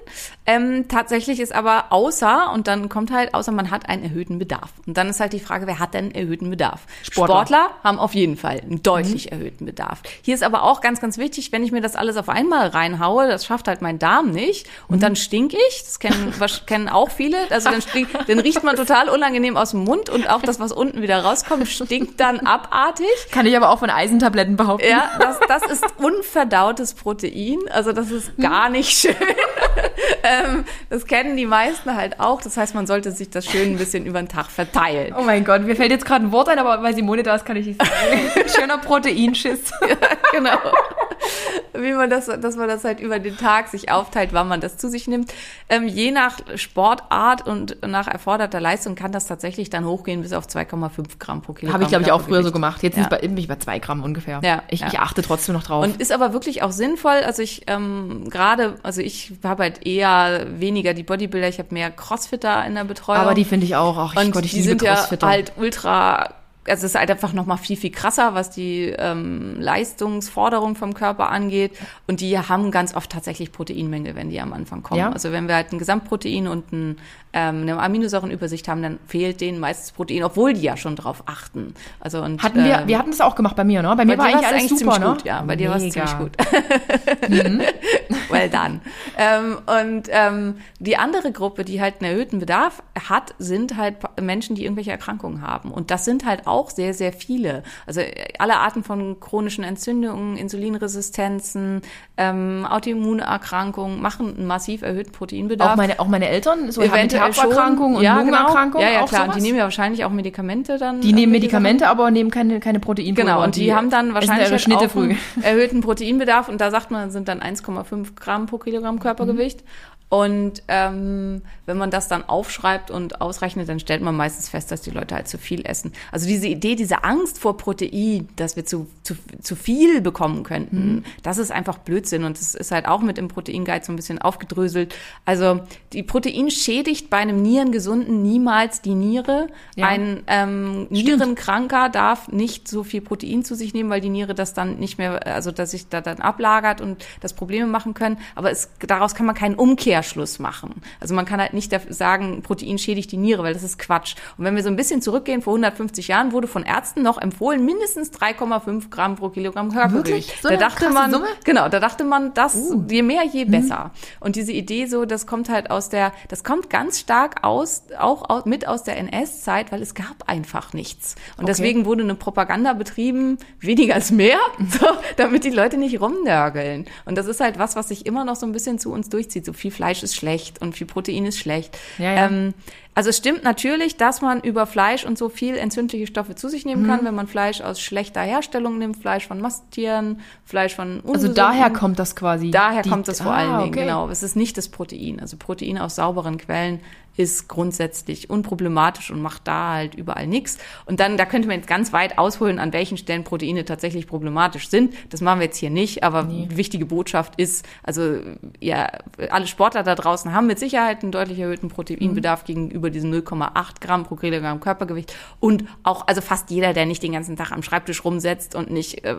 Ähm, tatsächlich ist aber außer, und dann kommt halt, außer man hat einen erhöhten Bedarf. Und dann ist halt die Frage, wer hat denn erhöhten Bedarf? Sportler, Sportler haben auf jeden Fall einen deutlich mhm. erhöhten Bedarf. Hier ist aber auch ganz, ganz wichtig, wenn ich mir das alles auf einmal reinhaue, das schafft halt mein Darm nicht. Und mhm. dann stink ich, das kennen, kennen auch viele, also dann, stink, dann riecht man total unangenehm aus dem Mund und auch das, was unten wieder wieder rauskommt, stinkt dann abartig. Kann ich aber auch von Eisentabletten behaupten. Ja, das, das ist unverdautes Protein. Also das ist gar nicht schön. ähm, das kennen die meisten halt auch. Das heißt, man sollte sich das schön ein bisschen über den Tag verteilen. Oh mein Gott, mir fällt jetzt gerade ein Wort ein, aber weil Simone da ist, kann ich nicht sagen. Schöner Proteinschiss. ja, genau. Wie man das, dass man das halt über den Tag sich aufteilt, wann man das zu sich nimmt. Ähm, je nach Sportart und nach erforderter Leistung kann das tatsächlich dann hochgehen bis auf 2,5 Gramm pro Kilogramm. Habe ich, glaube ich, auch früher so gemacht. Jetzt ja. bin ich bei zwei Gramm ungefähr. Ja, ich, ja. ich achte trotzdem noch drauf. Und ist aber wirklich auch sinnvoll. Also ich ähm, gerade, also ich habe halt eher weniger die Bodybuilder, ich habe mehr Crossfitter in der Betreuung. Aber die finde ich auch. Ach, und Gott, ich die sind ja halt ultra also es ist halt einfach noch mal viel viel krasser, was die ähm, Leistungsforderung vom Körper angeht. Und die haben ganz oft tatsächlich Proteinmängel, wenn die am Anfang kommen. Ja. Also wenn wir halt ein Gesamtprotein und ein, ähm, eine Aminosäurenübersicht haben, dann fehlt denen meistens Protein, obwohl die ja schon drauf achten. Also und hatten wir, äh, wir hatten das auch gemacht bei mir, ne? Bei mir bei war eigentlich alles eigentlich super, ne? Gut, ja, bei Mega. dir war es ziemlich gut. mhm. well done. Ähm, und ähm, die andere Gruppe, die halt einen erhöhten Bedarf hat, sind halt Menschen, die irgendwelche Erkrankungen haben. Und das sind halt auch sehr, sehr viele. Also alle Arten von chronischen Entzündungen, Insulinresistenzen, ähm, Autoimmunerkrankungen machen einen massiv erhöhten Proteinbedarf. Auch meine, auch meine Eltern, so Herz-Erkrankungen und ja. Lungenerkrankungen. Genau. Ja, ja, klar. Und die nehmen ja wahrscheinlich auch Medikamente dann. Die nehmen Medikamente, aber nehmen keine, keine Proteinpulver. Genau, und die, die haben dann wahrscheinlich halt auch einen erhöhten Proteinbedarf. Und da sagt man, sind dann 1,5 Gramm pro Kilogramm Körpergewicht. Mhm. Und ähm, wenn man das dann aufschreibt und ausrechnet, dann stellt man meistens fest, dass die Leute halt zu viel essen. Also diese Idee, diese Angst vor Protein, dass wir zu, zu, zu viel bekommen könnten, mhm. das ist einfach Blödsinn. Und das ist halt auch mit dem Proteinguide so ein bisschen aufgedröselt. Also die Protein schädigt bei einem Nierengesunden niemals die Niere. Ja. Ein ähm, Nierenkranker darf nicht so viel Protein zu sich nehmen, weil die Niere das dann nicht mehr, also dass sich da dann ablagert und das Probleme machen können. Aber es, daraus kann man keinen Umkehr Umkehrschluss machen. Also man kann halt nicht sagen, Protein schädigt die Niere, weil das ist Quatsch. Und wenn wir so ein bisschen zurückgehen, vor 150 Jahren wurde von Ärzten noch empfohlen, mindestens 3,5 Gramm pro Kilogramm Körpergewicht. So da dachte man, Summe? genau, da dachte man, das uh. je mehr, je mhm. besser. Mhm. Und diese Idee so, das kommt halt aus der, das kommt ganz stark aus, auch aus, mit aus der NS-Zeit, weil es gab einfach nichts. Und okay. deswegen wurde eine Propaganda betrieben, weniger als mehr, so, damit die Leute nicht rumnörgeln. Und das ist halt was, was sich immer noch so ein bisschen zu uns durchzieht. So viel Fleisch Fleisch ist schlecht und viel Protein ist schlecht. Ja, ja. Ähm, also es stimmt natürlich, dass man über Fleisch und so viel entzündliche Stoffe zu sich nehmen mhm. kann, wenn man Fleisch aus schlechter Herstellung nimmt, Fleisch von Masttieren, Fleisch von Also daher kommt das quasi. Daher die, kommt das vor ah, allen Dingen, okay. genau. Es ist nicht das Protein. Also Protein aus sauberen Quellen ist grundsätzlich unproblematisch und macht da halt überall nichts. Und dann, da könnte man jetzt ganz weit ausholen, an welchen Stellen Proteine tatsächlich problematisch sind. Das machen wir jetzt hier nicht, aber nee. wichtige Botschaft ist, also ja, alle Sportler da draußen haben mit Sicherheit einen deutlich erhöhten Proteinbedarf mhm. gegenüber diesen 0,8 Gramm pro Kilogramm Körpergewicht. Und auch, also fast jeder, der nicht den ganzen Tag am Schreibtisch rumsetzt und nicht, äh,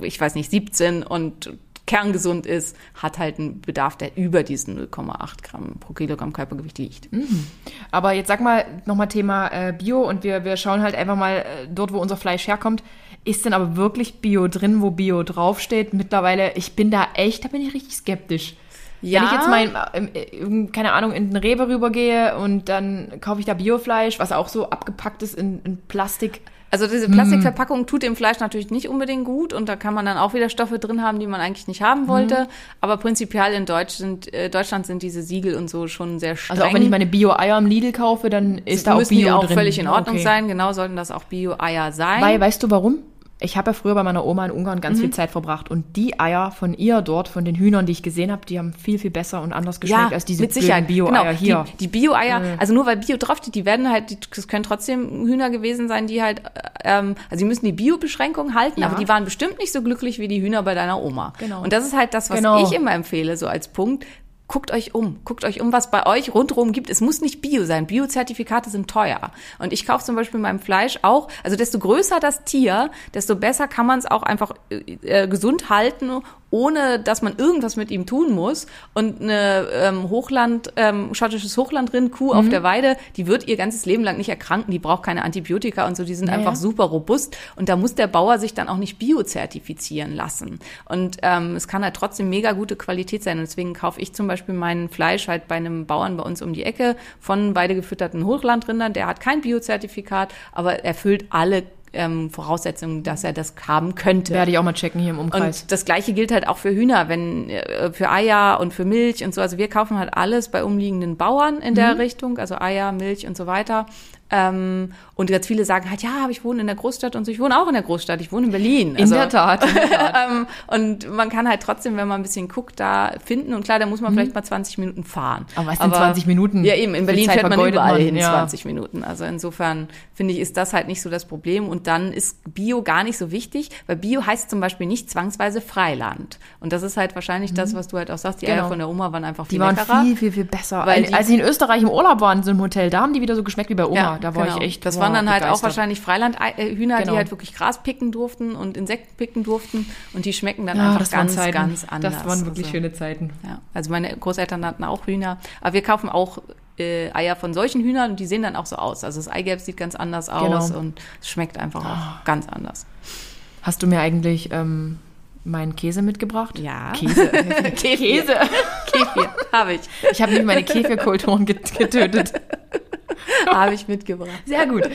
ich weiß nicht, 17 und kerngesund ist, hat halt einen Bedarf, der über diesen 0,8 Gramm pro Kilogramm Körpergewicht liegt. Mhm. Aber jetzt sag mal nochmal Thema äh, Bio und wir, wir schauen halt einfach mal äh, dort, wo unser Fleisch herkommt. ist denn aber wirklich Bio drin, wo Bio draufsteht? Mittlerweile, ich bin da echt, da bin ich richtig skeptisch. Ja. Wenn ich jetzt mal, äh, keine Ahnung, in den Rewe rübergehe und dann kaufe ich da Biofleisch, was auch so abgepackt ist in, in Plastik. Also diese Plastikverpackung tut dem Fleisch natürlich nicht unbedingt gut und da kann man dann auch wieder Stoffe drin haben, die man eigentlich nicht haben wollte. Aber prinzipiell in Deutsch sind, äh, Deutschland sind diese Siegel und so schon sehr streng. Also auch wenn ich meine Bio-Eier im Lidl kaufe, dann ist da auch Bio die auch drin. völlig in Ordnung Okay. sein. Genau sollten das auch Bio-Eier sein. Weil, weißt du warum? Ich habe ja früher bei meiner Oma in Ungarn ganz Mhm. viel Zeit verbracht und die Eier von ihr dort, von den Hühnern, die ich gesehen habe, die haben viel, viel besser und anders geschmeckt als diese Bio-Eier genau. hier. Die, die Bio-Eier, also nur weil Bio draufsteht, die werden halt, die, das können trotzdem Hühner gewesen sein, die halt, ähm, also die müssen die Bio-Beschränkung halten, Ja. aber die waren bestimmt nicht so glücklich wie die Hühner bei deiner Oma. Genau. Und das ist halt das, was Genau. ich immer empfehle, so als Punkt. Guckt euch um, guckt euch um, was bei euch rundherum gibt. Es muss nicht Bio sein. Bio-Zertifikate sind teuer. Und ich kaufe zum Beispiel meinem Fleisch auch, also desto größer das Tier, desto besser kann man es auch einfach äh, äh, gesund halten, ohne dass man irgendwas mit ihm tun muss. Und eine ähm, Hochland, ähm, schottisches Hochlandrind-Kuh Mhm. auf der Weide, die wird ihr ganzes Leben lang nicht erkranken, die braucht keine Antibiotika und so, die sind Ja, einfach ja. super robust. Und da muss der Bauer sich dann auch nicht biozertifizieren lassen. Und ähm, es kann halt trotzdem mega gute Qualität sein. Und deswegen kaufe ich zum Beispiel mein Fleisch halt bei einem Bauern bei uns um die Ecke von weidegefütterten Hochlandrindern. Der hat kein Biozertifikat, aber erfüllt alle ähm, Voraussetzungen, dass er das haben könnte. Werde ich auch mal checken hier im Umkreis. Und das gleiche gilt halt auch für Hühner, wenn äh, für Eier und für Milch und so. Also wir kaufen halt alles bei umliegenden Bauern in Mhm. der Richtung, also Eier, Milch und so weiter. Ähm, und ganz viele sagen halt, ja, aber ich wohne in der Großstadt und so. Ich wohne auch in der Großstadt. Ich wohne in Berlin. in der Tat. In der Tat. ähm, und man kann halt trotzdem, wenn man ein bisschen guckt, da finden. Und klar, da muss man vielleicht mal 20 Minuten fahren. Mhm. Aber was sind 20 Minuten? Ja, eben. In Berlin fährt man überall hin, Ja. 20 Minuten. Also insofern finde ich, ist das halt nicht so das Problem. Und dann ist Bio gar nicht so wichtig, weil Bio heißt zum Beispiel nicht zwangsweise Freiland. Und das ist halt wahrscheinlich das, was du halt auch sagst. Die Eier Genau. von der Oma waren einfach viel Die waren leckerer. viel, viel, viel besser. Weil Als- die- Als ich in Österreich im Urlaub war, in so einem Hotel, da haben die wieder so geschmeckt wie bei Oma. Da war genau. ich echt Das boah, waren dann halt auch begeistert. wahrscheinlich Freilandhühner, Genau. die halt wirklich Gras picken durften und Insekten picken durften. Und die schmecken dann Ja, einfach ganz, ganz anders. Das waren wirklich Also- schöne Zeiten. Ja, also meine Großeltern hatten auch Hühner, aber wir kaufen auch äh, Eier von solchen Hühnern und die sehen dann auch so aus. Also das Eigelb sieht ganz anders aus Genau. und es schmeckt einfach auch ganz anders. Hast du mir eigentlich ähm, meinen Käse mitgebracht? Ja. Käse. Käse. Kefir, habe ich, Ich habe nicht meine Käfirkulturen get getötet. habe ich mitgebracht. Sehr gut.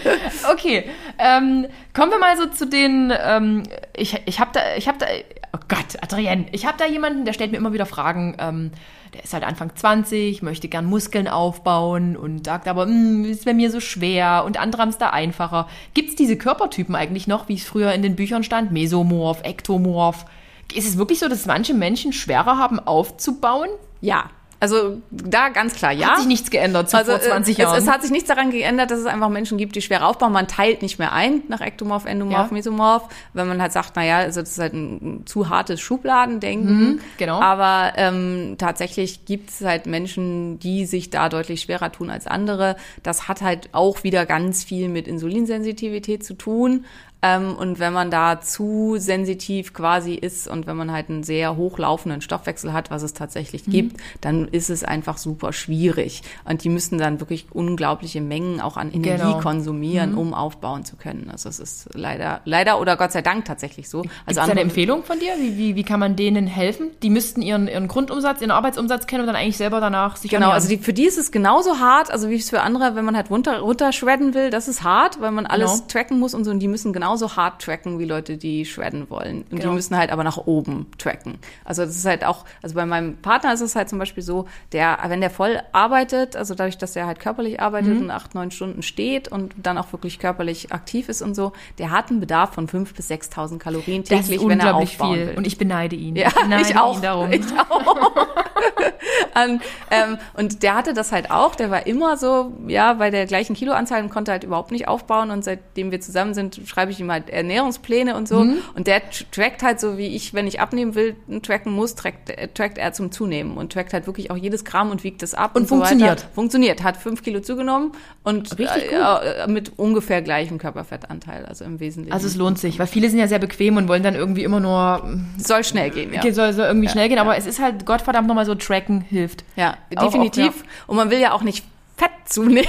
Okay, ähm, kommen wir mal so zu den. Ähm, ich ich habe da, ich habe da. Oh Gott, Adrienne, ich habe da jemanden, der stellt mir immer wieder Fragen. Ähm, der ist halt Anfang 20, möchte gern Muskeln aufbauen und sagt aber, "Hm, ist bei mir so schwer und andere haben es da einfacher. Gibt es diese Körpertypen eigentlich noch, wie es früher in den Büchern stand? Mesomorph, Ektomorph. Ist es wirklich so, dass manche Menschen schwerer haben aufzubauen? Ja, also da ganz klar, ja. Hat sich nichts geändert zu Also vor 20 äh, Jahren. es, es hat sich nichts daran geändert, dass es einfach Menschen gibt, die schwer aufbauen. Man teilt nicht mehr ein nach Ektomorph, Endomorph, Ja. Mesomorph, wenn man halt sagt, naja, also das ist halt ein, zu hartes Schubladendenken. genau. Aber ähm, tatsächlich gibt es halt Menschen, die sich da deutlich schwerer tun als andere. Das hat halt auch wieder ganz viel mit Insulinsensitivität zu tun. Ähm, und wenn man da zu sensitiv quasi ist und wenn man halt einen sehr hochlaufenden Stoffwechsel hat, was es tatsächlich gibt, dann ist es einfach super schwierig. Und die müssen dann wirklich unglaubliche Mengen auch an Energie Genau. konsumieren, um aufbauen zu können. Also es ist leider, leider oder Gott sei Dank tatsächlich so. Also es eine Empfehlung von dir? Wie, wie, wie kann man denen helfen? Die müssten ihren, ihren Grundumsatz, ihren Arbeitsumsatz kennen und dann eigentlich selber danach sich Genau, also die, für die ist es genauso hart, also wie es für andere, wenn man halt runter, runter shredden will, das ist hart, weil man alles Genau. tracken muss und so, und die müssen genauso hart tracken wie Leute, die shredden wollen. Und Genau. die müssen halt aber nach oben tracken. Also das ist halt auch, also bei meinem Partner ist es halt zum Beispiel so, der, wenn der voll arbeitet, also dadurch, dass er halt körperlich arbeitet Mhm. und acht, neun Stunden steht und dann auch wirklich körperlich aktiv ist und so, der hat einen Bedarf von fünf bis 6.000 Kalorien täglich, wenn er aufbauen viel. will. Und ich beneide ihn. Ja, ich beneide ich auch. ihn darum. Ich auch. und, ähm, und der hatte das halt auch. Der war immer so, ja, bei der gleichen Kiloanzahl und konnte halt überhaupt nicht aufbauen. Und seitdem wir zusammen sind, schreibe ich ihm halt Ernährungspläne und so. Mhm. Und der tr- trackt halt so, wie ich, wenn ich abnehmen will, tracken muss, trackt, äh, trackt er zum Zunehmen und trackt halt wirklich auch jedes Gramm und wiegt es ab. Und Und, so funktioniert. Weiter. Funktioniert. Hat fünf Kilo zugenommen und Richtig äh, äh, mit ungefähr gleichem Körperfettanteil, also im Wesentlichen. Also es lohnt sich, weil viele sind ja sehr bequem und wollen dann irgendwie immer nur, soll schnell gehen, ja. soll, soll irgendwie schnell gehen, aber es ist halt Gottverdammt nochmal so tracken hilft. Ja, Auch- definitiv. auch, Und man will ja auch nicht Fett zunehmen.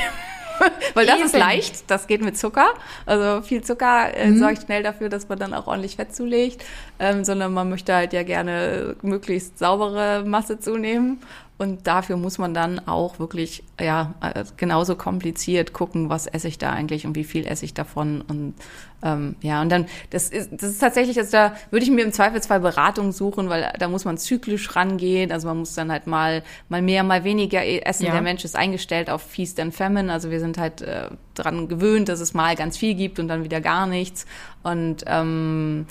Weil das ist Eben. leicht, das geht mit Zucker. Also viel Zucker äh, Mhm. sorgt schnell dafür, dass man dann auch ordentlich Fett zulegt, ähm, sondern man möchte halt ja gerne möglichst saubere Masse zunehmen. Und dafür muss man dann auch wirklich, ja, äh, genauso kompliziert gucken, was esse ich da eigentlich und wie viel esse ich davon. Und ähm, ja, und dann, das ist, das ist tatsächlich, also da würde ich mir im Zweifelsfall Beratung suchen, weil da muss man zyklisch rangehen. Also man muss dann halt mal, mal mehr, mal weniger e- essen. Ja. Der Mensch ist eingestellt auf Feast and Famine. Also wir sind halt äh, dran gewöhnt, dass es mal ganz viel gibt und dann wieder gar nichts. Und ähm,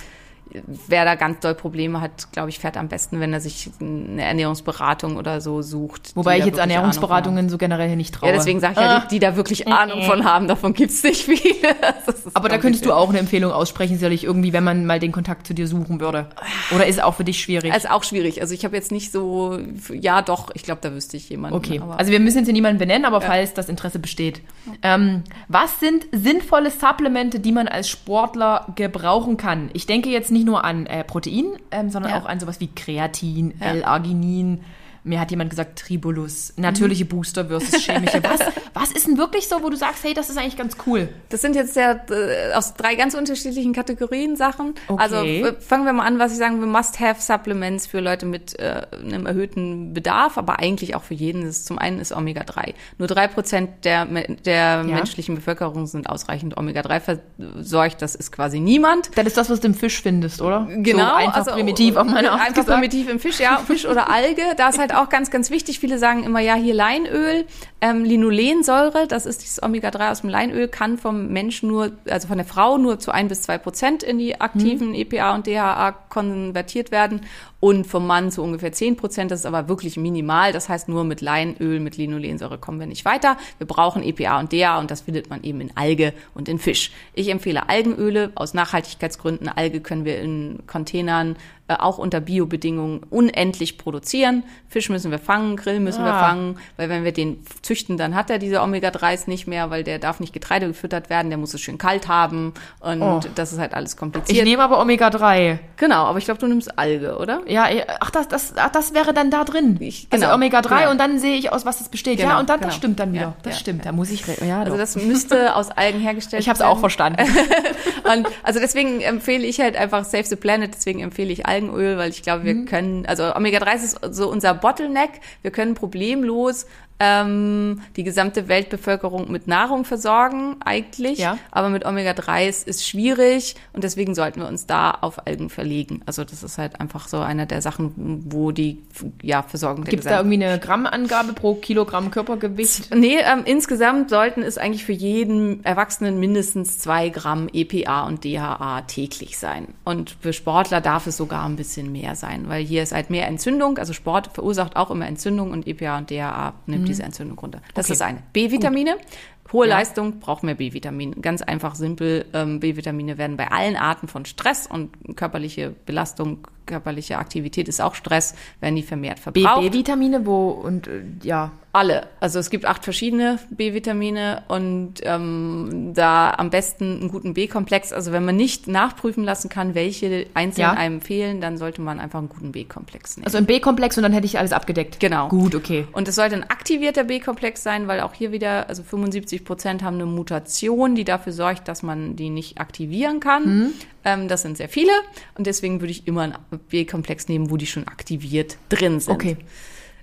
wer da ganz doll Probleme hat, glaube ich, fährt am besten, wenn er sich eine Ernährungsberatung oder so sucht. Wobei ich jetzt Ernährungsberatungen so generell nicht haben. traue. Ja, deswegen sage ich ja, die, die da wirklich Ahnung von haben, davon gibt's nicht viele. Ist Aber da könntest du auch eine Empfehlung aussprechen, sicherlich irgendwie, wenn man mal den Kontakt zu dir suchen würde. Oder ist es auch für dich schwierig? Also auch schwierig. Also ich habe jetzt nicht so, ja doch, ich glaube, da wüsste ich jemanden. Okay, also wir müssen jetzt hier niemanden benennen, aber falls das Interesse besteht. Ähm, was sind sinnvolle Supplemente, die man als Sportler gebrauchen kann? Ich denke jetzt nicht nur an äh, Protein, ähm, sondern Ja. auch an sowas wie Kreatin, Ja. L-Arginin. Mir hat jemand gesagt Tribulus, natürliche Booster versus chemische. Was, was ist denn wirklich so, wo du sagst, hey, das ist eigentlich ganz cool? Das sind jetzt ja äh, aus drei ganz unterschiedlichen Kategorien Sachen. Okay. Also fangen wir mal an, was ich sagen will, Must-Have-Supplements für Leute mit äh, einem erhöhten Bedarf, aber eigentlich auch für jeden. Das ist, zum einen ist Omega-3. Nur drei Prozent der, der menschlichen Bevölkerung sind ausreichend Omega-3 versorgt. Das ist quasi niemand. Das ist das, was du im Fisch findest, oder? Genau, So einfach also, primitiv auf meine Art Einfach gesagt. primitiv im Fisch, ja, Fisch oder Alge. Da ist halt auch ganz, ganz wichtig. Viele sagen immer, ja, hier Leinöl, ähm, Linolensäure, das ist dieses Omega-3 aus dem Leinöl, kann vom Menschen nur, also von der Frau nur zu ein bis zwei Prozent in die aktiven EPA und DHA konvertiert werden und vom Mann zu ungefähr 10 Prozent. Das ist aber wirklich minimal. Das heißt, nur mit Leinöl, mit Linolensäure kommen wir nicht weiter. Wir brauchen EPA und DHA und das findet man eben in Alge und in Fisch. Ich empfehle Algenöle aus Nachhaltigkeitsgründen. Alge können wir in Containern äh, auch unter Biobedingungen unendlich produzieren. Fisch müssen wir fangen, Grill müssen wir Ah. fangen, weil wenn wir den züchten, dann hat er diese Omega-3s nicht mehr, weil der darf nicht Getreide gefüttert werden, der muss es schön kalt haben und Oh. das ist halt alles Ich kompliziert. nehme aber Omega-3. genau, aber ich glaube, du nimmst Alge, oder? Ja, ach, das, das, ach, das wäre dann da drin. Ich- also genau, Omega-3 genau. und dann sehe ich aus, was das besteht. ja, Genau, und dann, genau. das stimmt dann wieder. Ja, das ja, stimmt, da muss ich, ja, Also doch. das müsste aus Algen hergestellt ich habe es werden. auch verstanden. Und also deswegen empfehle ich halt einfach Save the Planet, deswegen empfehle ich Algenöl, weil ich glaube, wir können, also Omega-3 ist so unser Bottleneck. Wir können problemlos ähm, die gesamte Weltbevölkerung mit Nahrung versorgen, eigentlich. Ja. Aber mit Omega-3 ist, ist schwierig und deswegen sollten wir uns da auf Algen verlegen. Also das ist halt einfach so eine der Sachen, wo die ja, Versorgung der Gibt es da irgendwie eine Grammangabe pro Kilogramm Körpergewicht? Nee, ähm, insgesamt sollten es eigentlich für jeden Erwachsenen mindestens zwei Gramm EPA und DHA täglich sein. Und für Sportler darf es sogar ein bisschen mehr sein, weil hier ist halt mehr Entzündung. Also Sport verursacht auch immer Entzündung und EPA und DHA nimmt diese Entzündung runter. Das Okay. ist eine. B-Vitamine. Hohe Ja. Leistung braucht mehr B-Vitamine. Ganz einfach, simpel. Ähm, B-Vitamine werden bei allen Arten von Stress und körperliche Belastung, körperliche Aktivität ist auch Stress, werden die vermehrt verbraucht. B-Vitamine, wo und äh, ja. Alle. Also es gibt acht verschiedene B-Vitamine und ähm, da am besten einen guten B-Komplex. Also wenn man nicht nachprüfen lassen kann, welche einzeln Ja. einem fehlen, dann sollte man einfach einen guten B-Komplex nehmen. Also ein B-Komplex und dann hätte ich alles abgedeckt. Genau. Gut, okay. Und es sollte ein aktivierter B-Komplex sein, weil auch hier wieder, also 75 Prozent haben eine Mutation, die dafür sorgt, dass man die nicht aktivieren kann. Mhm. Ähm, das sind sehr viele und deswegen würde ich immer einen B-Komplex nehmen, wo die schon aktiviert drin sind. Okay.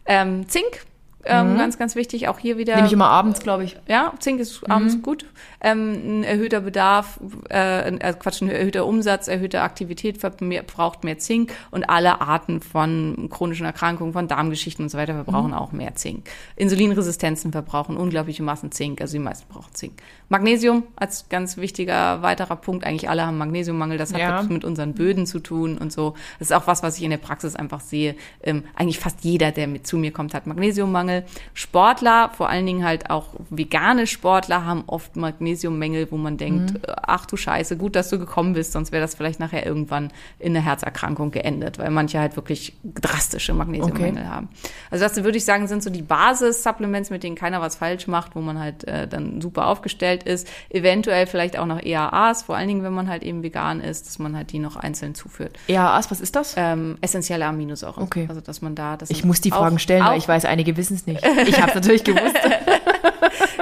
Ähm, Zink, ähm, ganz, ganz wichtig, auch hier wieder. Nehme ich immer abends, glaube ich. Ja, Zink ist abends gut. Ähm, ein erhöhter Bedarf, äh, äh, Quatsch, ein erhöhter Umsatz, erhöhte Aktivität mehr, braucht mehr Zink und alle Arten von chronischen Erkrankungen, von Darmgeschichten und so weiter verbrauchen auch mehr Zink. Insulinresistenzen verbrauchen unglaubliche Massen Zink, also die meisten brauchen Zink. Magnesium als ganz wichtiger weiterer Punkt, eigentlich alle haben Magnesiummangel, das hat Ja. mit unseren Böden zu tun und so. Das ist auch was, was ich in der Praxis einfach sehe. Ähm, eigentlich fast jeder, der mit zu mir kommt, hat Magnesiummangel. Sportler, vor allen Dingen halt auch vegane Sportler, haben oft Magnesiummängel, wo man denkt, Mhm. äh, ach du Scheiße, gut, dass du gekommen bist, sonst wäre das vielleicht nachher irgendwann in einer Herzerkrankung geendet, weil manche halt wirklich drastische Magnesiummängel haben. Also das würde ich sagen, sind so die Basis-Supplements, mit denen keiner was falsch macht, wo man halt äh, dann super aufgestellt ist. Eventuell vielleicht auch noch EAAs, vor allen Dingen, wenn man halt eben vegan ist, dass man halt die noch einzeln zuführt. EAAs, was ist das? Ähm, essentielle Aminosäuren. Okay. Also dass man da, das Ich muss die Fragen stellen, weil ich weiß, einige wissen es nicht. Ich habe es natürlich gewusst.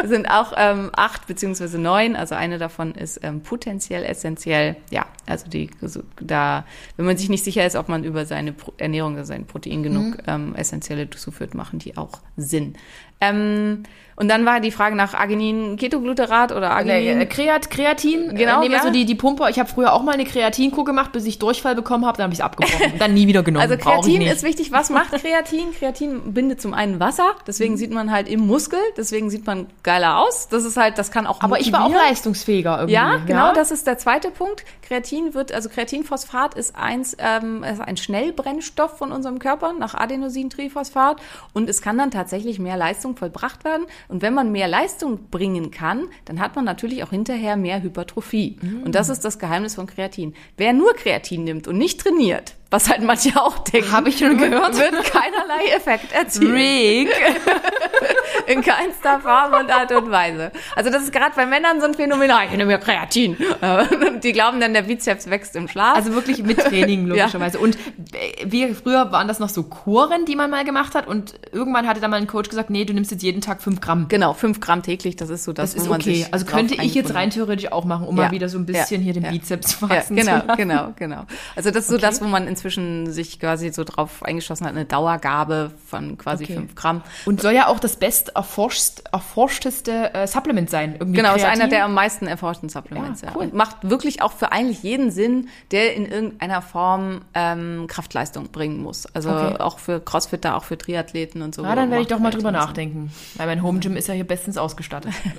Es sind auch ähm, acht beziehungsweise neun, also eine davon ist ähm, potenziell essentiell. Ja, also die also da, wenn man sich nicht sicher ist, ob man über seine Pro Ernährung oder sein Protein genug mhm. ähm, essentielle zuführt, machen die auch Sinn. Ähm, und dann war die Frage nach Arginin, Ketogluterat oder Arginin. Nee, Kreat, Kreatin. Genau. Äh, nehmen ja. so die, die Pumpe. Ich habe früher auch mal eine Kreatinkur gemacht, bis ich Durchfall bekommen habe. Dann habe ich es abgebrochen. dann nie wieder genommen. Also Kreatin ist wichtig. Was macht Kreatin? Kreatin bindet zum einen Wasser. Deswegen mhm. sieht man halt im Muskel. Deswegen sieht man geiler aus. Das ist halt, das kann auch Aber motivieren. ich war auch leistungsfähiger irgendwie. Ja, genau. Ja? Das ist der zweite Punkt. Kreatin wird, also Kreatinphosphat ist eins, ähm, ist ein Schnellbrennstoff von unserem Körper nach Adenosintriphosphat. Und es kann dann tatsächlich mehr Leistung vollbracht werden. Und wenn man mehr Leistung bringen kann, dann hat man natürlich auch hinterher mehr Hypertrophie. Mm. Und das ist das Geheimnis von Kreatin. Wer nur Kreatin nimmt und nicht trainiert, was halt manche auch denken. Habe ich schon gehört. Wird keinerlei Effekt erzielen. Rick. In keinster Form und Art und Weise. Also das ist gerade bei Männern so ein Phänomen, ah, ich nehme mir Kreatin. Die glauben dann, der Bizeps wächst im Schlaf. Also wirklich mit Training, logischerweise. Ja. Und äh, wie früher waren das noch so Kuren, die man mal gemacht hat. Und irgendwann hatte dann mal ein Coach gesagt, nee, du nimmst jetzt jeden Tag fünf Gramm. Genau, fünf Gramm täglich, das ist so das, das ist okay. Also könnte ich jetzt rein theoretisch auch machen, um ja. mal wieder so ein bisschen ja. hier den Bizeps wachsen genau, Genau, genau. Also das ist so okay. das, wo man inzwischen sich quasi so drauf eingeschossen hat, eine Dauergabe von quasi okay. fünf Gramm. Und soll ja auch das best erforscht, erforschteste äh, Supplement sein. Irgendwie genau, Kreatin. ist einer der am meisten erforschten Supplements. Ja, cool. Und macht wirklich auch für eigentlich jeden Sinn, der in irgendeiner Form ähm, Kraftleistung bringen muss. Also okay. auch für Crossfitter, auch für Triathleten und so. Ja, dann werde ich doch mal drüber nachdenken. Weil mein Home Gym ist ja hier bestens ausgestattet.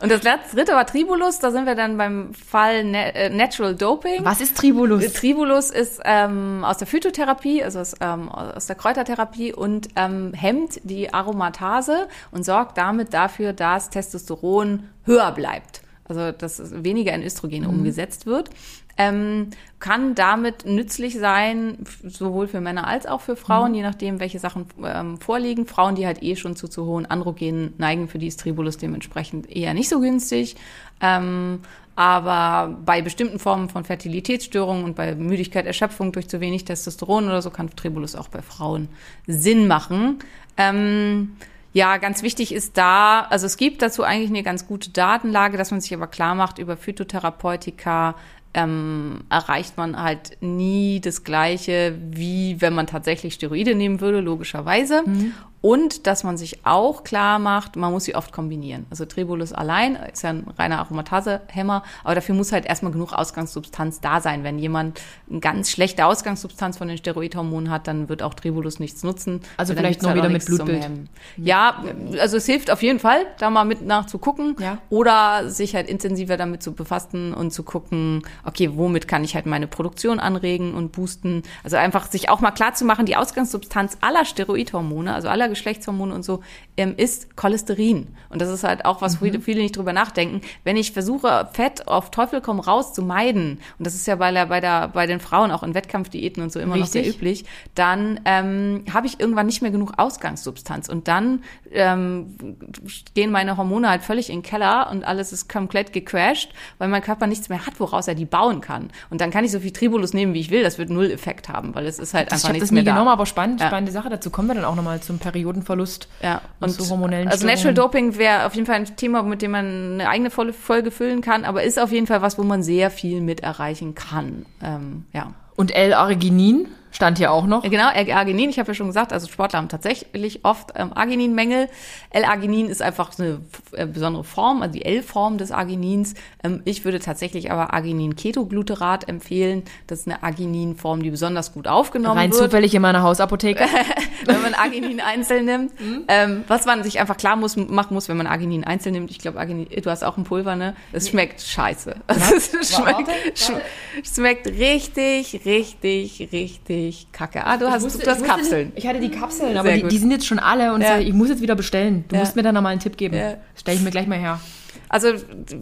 und das letzte, dritte war Tribulus. Da sind wir dann beim Fall äh, Natural Doping. Was ist Tribulus? Tribulus ist ähm, aus der Phytotherapie, also aus, ähm, aus der Kräutertherapie und ähm, hemmt die Aromatase und sorgt damit dafür, dass Testosteron höher bleibt. Also dass weniger in Östrogen mhm. umgesetzt wird. Ähm, kann damit nützlich sein, sowohl für Männer als auch für Frauen, mhm. je nachdem, welche Sachen ähm, vorliegen. Frauen, die halt eh schon zu zu hohen Androgenen neigen, für die ist Tribulus dementsprechend eher nicht so günstig. Ähm, aber bei bestimmten Formen von Fertilitätsstörungen und bei Müdigkeit, Erschöpfung durch zu wenig Testosteron oder so kann Tribulus auch bei Frauen Sinn machen. Ähm, ja, ganz wichtig ist da, also es gibt dazu eigentlich eine ganz gute Datenlage, dass man sich aber klar macht, über Phytotherapeutika ähm, erreicht man halt nie das Gleiche, wie wenn man tatsächlich Steroide nehmen würde, logischerweise. Mhm. Und dass man sich auch klar macht, man muss sie oft kombinieren. Also Tribulus allein ist ja ein reiner Aromatasehemmer, aber dafür muss halt erstmal genug Ausgangssubstanz da sein. Wenn jemand eine ganz schlechte Ausgangssubstanz von den Steroidhormonen hat, dann wird auch Tribulus nichts nutzen. Also vielleicht nur halt wieder mit Blutbild. Ja, also es hilft auf jeden Fall, da mal mit nachzugucken ja. oder sich halt intensiver damit zu befassen und zu gucken, okay, womit kann ich halt meine Produktion anregen und boosten. Also einfach sich auch mal klar zu machen, die Ausgangssubstanz aller Steroidhormone, also aller Geschlechtshormone und so, ähm, ist Cholesterin. Und das ist halt auch, was mhm. viele nicht drüber nachdenken. Wenn ich versuche, Fett auf Teufel komm raus zu meiden, und das ist ja bei der, bei der, bei den Frauen auch in Wettkampfdiäten und so immer Richtig. noch sehr üblich, dann ähm, habe ich irgendwann nicht mehr genug Ausgangssubstanz. Und dann ähm, gehen meine Hormone halt völlig in den Keller und alles ist komplett gecrashed, weil mein Körper nichts mehr hat, woraus er die bauen kann. Und dann kann ich so viel Tribulus nehmen, wie ich will. Das wird null Effekt haben, weil es ist halt einfach nichts mehr da. Ich habe das nie genommen, aber spannend, ja. spannende Sache. Dazu kommen wir dann auch nochmal zum Period Periodenverlust ja. und, und zu hormonellen Also Natural Doping wäre auf jeden Fall ein Thema, mit dem man eine eigene Folge füllen kann, aber ist auf jeden Fall was, wo man sehr viel mit erreichen kann. Ähm, ja. Und L-Arginin? Stand hier auch noch. Genau, Arginin, ich habe ja schon gesagt, also Sportler haben tatsächlich oft ähm, Argininmängel. L-Arginin ist einfach eine äh, besondere Form, also die L-Form des Arginins. Ähm, ich würde tatsächlich aber Arginin-Ketogluterat empfehlen. Das ist eine Arginin-Form, die besonders gut aufgenommen Rein wird. Rein zufällig in meiner Hausapotheke. wenn man Arginin einzeln nimmt. Mhm. Ähm, was man sich einfach klar muss, machen muss, wenn man Arginin einzeln nimmt. Ich glaube, Arginin, du hast auch ein Pulver, ne? Es schmeckt scheiße. Es schmeckt, schmeckt richtig, richtig, richtig richtig kacke. Ah, du hast, wusste, du hast Kapseln. Nicht, ich hatte die Kapseln, aber die, die, sind jetzt schon alle und ja. ich muss jetzt wieder bestellen. Du ja. musst mir da nochmal einen Tipp geben. Ja. Stell ich mir gleich mal her. Also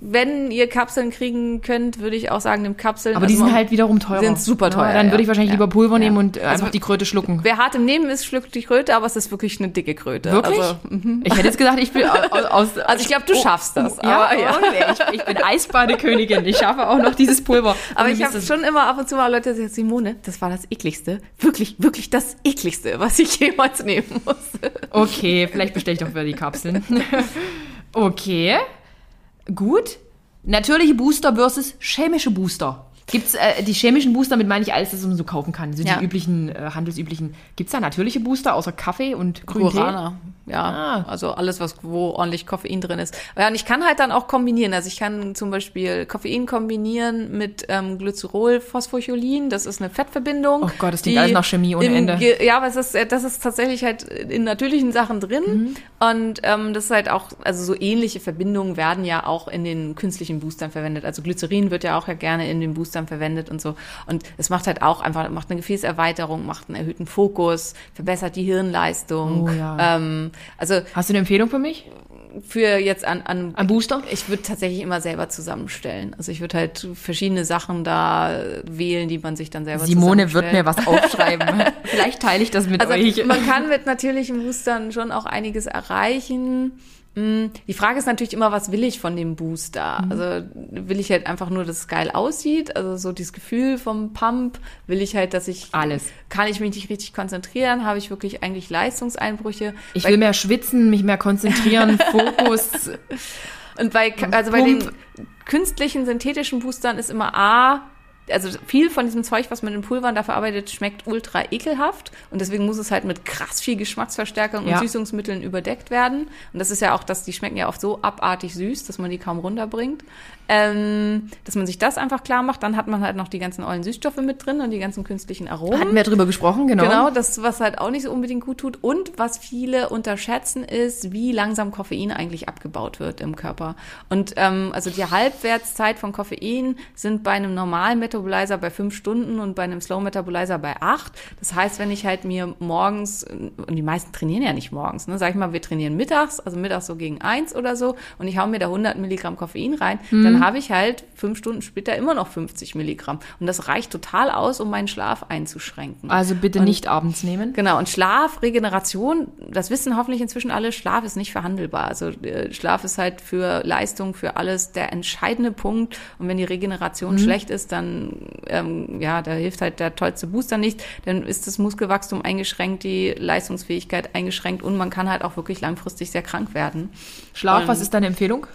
wenn ihr Kapseln kriegen könnt, würde ich auch sagen, nimm Kapseln. Aber also die sind halt wiederum teurer. Sind super teuer. Ja, dann würde ich wahrscheinlich ja. lieber Pulver nehmen und äh, also einfach die Kröte schlucken. Wer hart im Nehmen ist, schluckt die Kröte, aber es ist wirklich eine dicke Kröte. Wirklich? Also, mhm. Ich hätte jetzt gesagt, ich bin aus. also ich glaube, du oh, schaffst das. Oh, ja, aber, ja. Ich, ich, bin Eisbadekönigin. Ich schaffe auch noch dieses Pulver. Aber ich habe schon immer ab und zu mal Leute, die sagen, Simone, das war das ekligste, wirklich, wirklich das ekligste, was ich jemals nehmen musste. Okay, vielleicht bestelle ich doch wieder die Kapseln. Okay. Gut. Natürliche Booster versus chemische Booster. Gibt's äh, die chemischen Booster, mit meine ich alles, das man so kaufen kann. So Ja. die üblichen, äh, handelsüblichen. Gibt's da natürliche Booster außer Kaffee und grünen Tee? Guarana. Ja, Ah. also alles, was wo ordentlich Koffein drin ist. Ja, und ich kann halt dann auch kombinieren. Also ich kann zum Beispiel Koffein kombinieren mit ähm, Glycerol, Phosphocholin. Das ist eine Fettverbindung. Oh Gott, das klingt alles nach Chemie ohne Ende. Ge- Ja, aber es ist, äh, das ist tatsächlich halt in natürlichen Sachen drin. Mhm. Und ähm, das ist halt auch, also so ähnliche Verbindungen werden ja auch in den künstlichen Boostern verwendet. Also Glycerin wird ja auch ja gerne in den Boostern verwendet und so. Und es macht halt auch einfach, macht eine Gefäßerweiterung, macht einen erhöhten Fokus, verbessert die Hirnleistung. Oh ja. ähm, also Hast du eine Empfehlung für mich? für jetzt an, an Ein Booster? ich würde tatsächlich immer selber zusammenstellen. Also ich würde halt verschiedene Sachen da wählen, die man sich dann selber Simone wird mir was aufschreiben. Vielleicht teile ich das mit Also euch. man kann mit natürlichen Boostern schon auch einiges erreichen. Mm, Die Frage ist natürlich immer, was will ich von dem Booster? Mhm. Also will ich halt einfach nur, dass es geil aussieht, also so dieses Gefühl vom Pump, will ich halt, dass ich Alles. kann ich mich nicht richtig konzentrieren, habe ich wirklich eigentlich Leistungseinbrüche? Ich Bei- will mehr schwitzen, mich mehr konzentrieren, Fokus. Und bei, also bei den künstlichen, synthetischen Boostern ist immer A, also viel von diesem Zeug, was man in Pulvern da verarbeitet, schmeckt ultra ekelhaft. Und deswegen muss es halt mit krass viel Geschmacksverstärkung und Ja. Süßungsmitteln überdeckt werden. Und das ist ja auch, dass die schmecken ja oft so abartig süß, dass man die kaum runterbringt. Ähm, dass man sich das einfach klar macht, dann hat man halt noch die ganzen ollen Süßstoffe mit drin und die ganzen künstlichen Aromen. Hatten wir drüber gesprochen, genau. Genau, das, was halt auch nicht so unbedingt gut tut. Und was viele unterschätzen, ist, wie langsam Koffein eigentlich abgebaut wird im Körper. Und ähm, also die Halbwertszeit von Koffein sind bei einem normalen Metabolizer bei fünf Stunden und bei einem Slow Metabolizer bei acht. Das heißt, wenn ich halt mir morgens, und die meisten trainieren ja nicht morgens, ne, sag ich mal, wir trainieren mittags, also mittags so gegen eins oder so, und ich hau mir da 100 Milligramm Koffein rein, dann habe ich halt fünf Stunden später immer noch 50 Milligramm. Und das reicht total aus, um meinen Schlaf einzuschränken. Also bitte Und- nicht abends nehmen. Genau, und Schlaf, Regeneration, das wissen hoffentlich inzwischen alle, Schlaf ist nicht verhandelbar. Also äh, Schlaf ist halt für Leistung, für alles der entscheidende Punkt. Und wenn die Regeneration schlecht ist, dann ähm, ja, da hilft halt der tollste Booster nicht. Dann ist das Muskelwachstum eingeschränkt, die Leistungsfähigkeit eingeschränkt und man kann halt auch wirklich langfristig sehr krank werden. Schlaf, Und- was ist deine Empfehlung?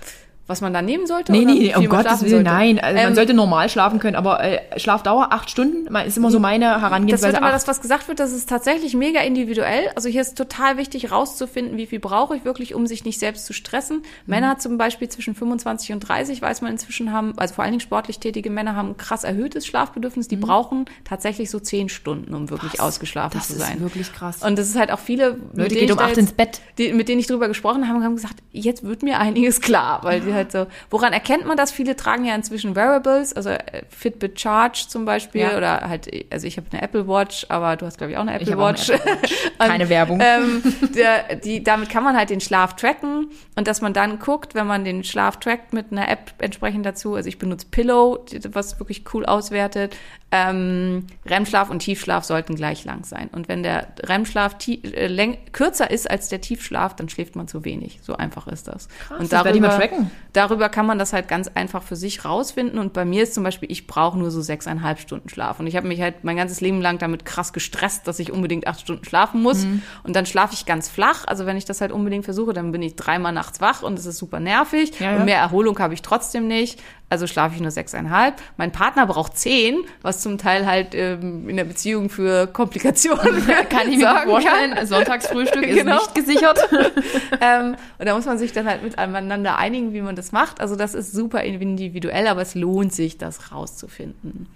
Was man da nehmen sollte? Nee, nee, viel um man Gottes Willen, nein. Also man Ähm, sollte normal schlafen können, aber äh, Schlafdauer acht Stunden ist immer so meine Das wird Herangehensweise. immer acht. das, was gesagt wird, das ist tatsächlich mega individuell. Also hier ist total wichtig rauszufinden, wie viel brauche ich wirklich, um sich nicht selbst zu stressen. Mhm. Männer zum Beispiel zwischen 25 und 30, weiß man inzwischen haben, also vor allen Dingen sportlich tätige Männer haben ein krass erhöhtes Schlafbedürfnis. Die brauchen tatsächlich so zehn Stunden, um wirklich ausgeschlafen Mhm. das zu ist sein. wirklich krass. Und das ist halt auch viele, mit Leute, denen geht ich um acht jetzt- ins Bett. die, mit denen ich drüber gesprochen habe, haben gesagt, jetzt wird mir einiges klar, weil die halt so, woran erkennt man das? Viele tragen ja inzwischen Wearables, also äh, Fitbit Charge zum Beispiel Ja. oder halt, also ich habe eine Apple Watch, aber du hast glaube ich auch eine Apple hab auch eine Watch. Apple Keine Werbung. Ähm, der, die, damit kann man halt den Schlaf tracken und dass man dann guckt, wenn man den Schlaf trackt mit einer App entsprechend dazu, also ich benutze Pillow, was wirklich cool auswertet, ähm, REM-Schlaf und Tiefschlaf sollten gleich lang sein. Und wenn der REM-Schlaf äh, kürzer ist als der Tiefschlaf, dann schläft man zu wenig. So einfach ist das. und das werde ich mal tracken. Darüber kann man das halt ganz einfach für sich rausfinden. Und bei mir ist zum Beispiel, ich brauche nur so sechseinhalb Stunden Schlaf. Und ich habe mich halt mein ganzes Leben lang damit krass gestresst, dass ich unbedingt acht Stunden schlafen muss. Mhm. Und dann schlafe ich ganz flach. Also wenn ich das halt unbedingt versuche, dann bin ich dreimal nachts wach und es ist super nervig. Ja, ja. Und mehr Erholung habe ich trotzdem nicht. Also schlafe ich nur sechseinhalb. Mein Partner braucht zehn, was zum Teil halt ähm, in der Beziehung für Komplikationen Kann ich mir vorstellen, Sonntagsfrühstück ist Genau. nicht gesichert. ähm, und da muss man sich dann halt miteinander einigen, wie man das macht. Also das ist super individuell, aber es lohnt sich, das rauszufinden.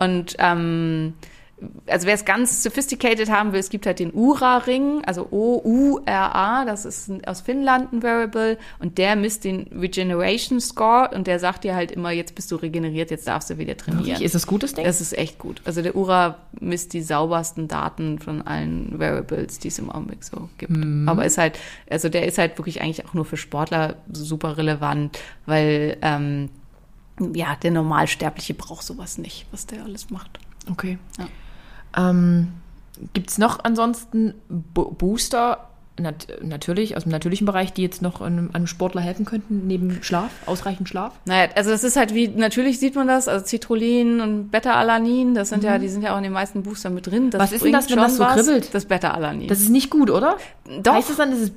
Und ähm, also wer es ganz sophisticated haben will, es gibt halt den Ura-Ring, also O-U-R-A, das ist ein, aus Finnland ein Variable und der misst den Regeneration Score und der sagt dir halt immer, jetzt bist du regeneriert, jetzt darfst du wieder trainieren. Ist das gutes Ding? Das ist echt gut. Also der Ura misst die saubersten Daten von allen Variables, die es im Augenblick so gibt. Aber ist halt, also der ist halt wirklich eigentlich auch nur für Sportler super relevant, weil ähm, ja, der Normalsterbliche braucht sowas nicht, was der alles macht. Okay. Ja. Ähm, Gibt es noch ansonsten Bo Booster, nat natürlich, aus dem natürlichen Bereich, die jetzt noch einem, einem Sportler helfen könnten, neben Schlaf, ausreichend Schlaf? Naja, also das ist halt wie, natürlich sieht man das, also Citrullin und Beta-Alanin, das sind ja, die sind ja auch in den meisten Boostern mit drin. Das Mhm. Was ist denn das, wenn das so was. kribbelt? Das Beta-Alanin. Das ist nicht gut, oder? Doch. Heißt das dann, das ist,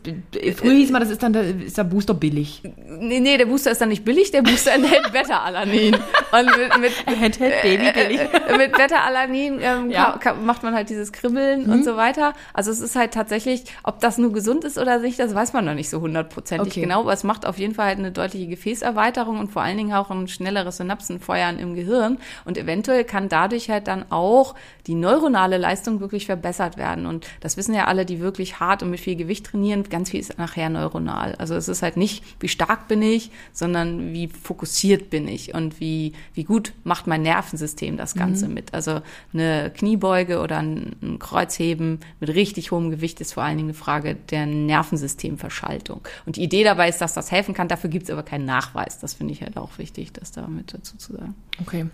früher hieß mal, das ist dann der, ist der Booster billig. Nee, nee, der Booster ist dann nicht billig, der Booster enthält Beta-Alanin. Und mit, mit, Enthält Baby billig. äh, mit Beta-Alanin ähm, Ja. macht man halt dieses Kribbeln und so weiter. Also es ist halt tatsächlich, ob das nur gesund ist oder nicht, das weiß man noch nicht so hundertprozentig Okay. genau. Aber es macht auf jeden Fall halt eine deutliche Gefäßerweiterung und vor allen Dingen auch ein schnelleres Synapsenfeuern im Gehirn. Und eventuell kann dadurch halt dann auch die neuronale Leistung wirklich verbessert werden. Und das wissen ja alle, die wirklich hart und mit viel Gewicht trainieren. Ganz viel ist nachher neuronal. Also es ist halt nicht, wie stark bin ich, sondern wie fokussiert bin ich und wie, wie gut macht mein Nervensystem das Ganze mit. Also eine Kniebeuge oder ein Kreuzheben mit richtig hohem Gewicht ist vor allen Dingen eine Frage der Nervensystemverschaltung. Und die Idee dabei ist, dass das helfen kann. Dafür gibt es aber keinen Nachweis. Das finde ich halt auch wichtig, das da mit dazu zu sagen. Okay.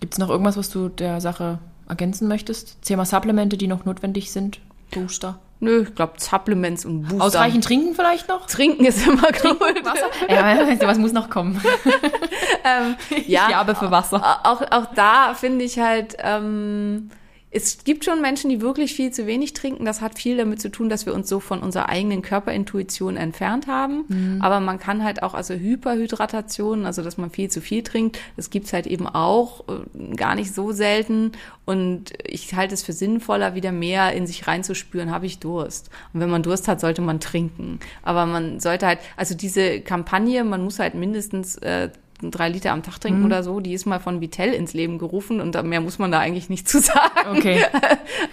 Gibt es noch irgendwas, was du der Sache ergänzen möchtest? Thema Supplemente, die noch notwendig sind? Booster? Nö, ich glaube Supplements und Booster. Ausreichend trinken vielleicht noch? Trinken ist immer gut. Wasser? ja, was muss noch kommen? Ja, Ich werbe für Wasser. Auch, auch da finde ich halt, ähm, es gibt schon Menschen, die wirklich viel zu wenig trinken. Das hat viel damit zu tun, dass wir uns so von unserer eigenen Körperintuition entfernt haben. Mhm. Aber man kann halt auch, also Hyperhydratation, also dass man viel zu viel trinkt, das gibt's halt eben auch äh, gar nicht so selten. Und ich halte es für sinnvoller, wieder mehr in sich reinzuspüren, habe ich Durst. Und wenn man Durst hat, sollte man trinken. Aber man sollte halt, also diese Kampagne, man muss halt mindestens äh, drei Liter am Tag trinken oder so, die ist mal von Vitell ins Leben gerufen und mehr muss man da eigentlich nicht zu sagen. Okay.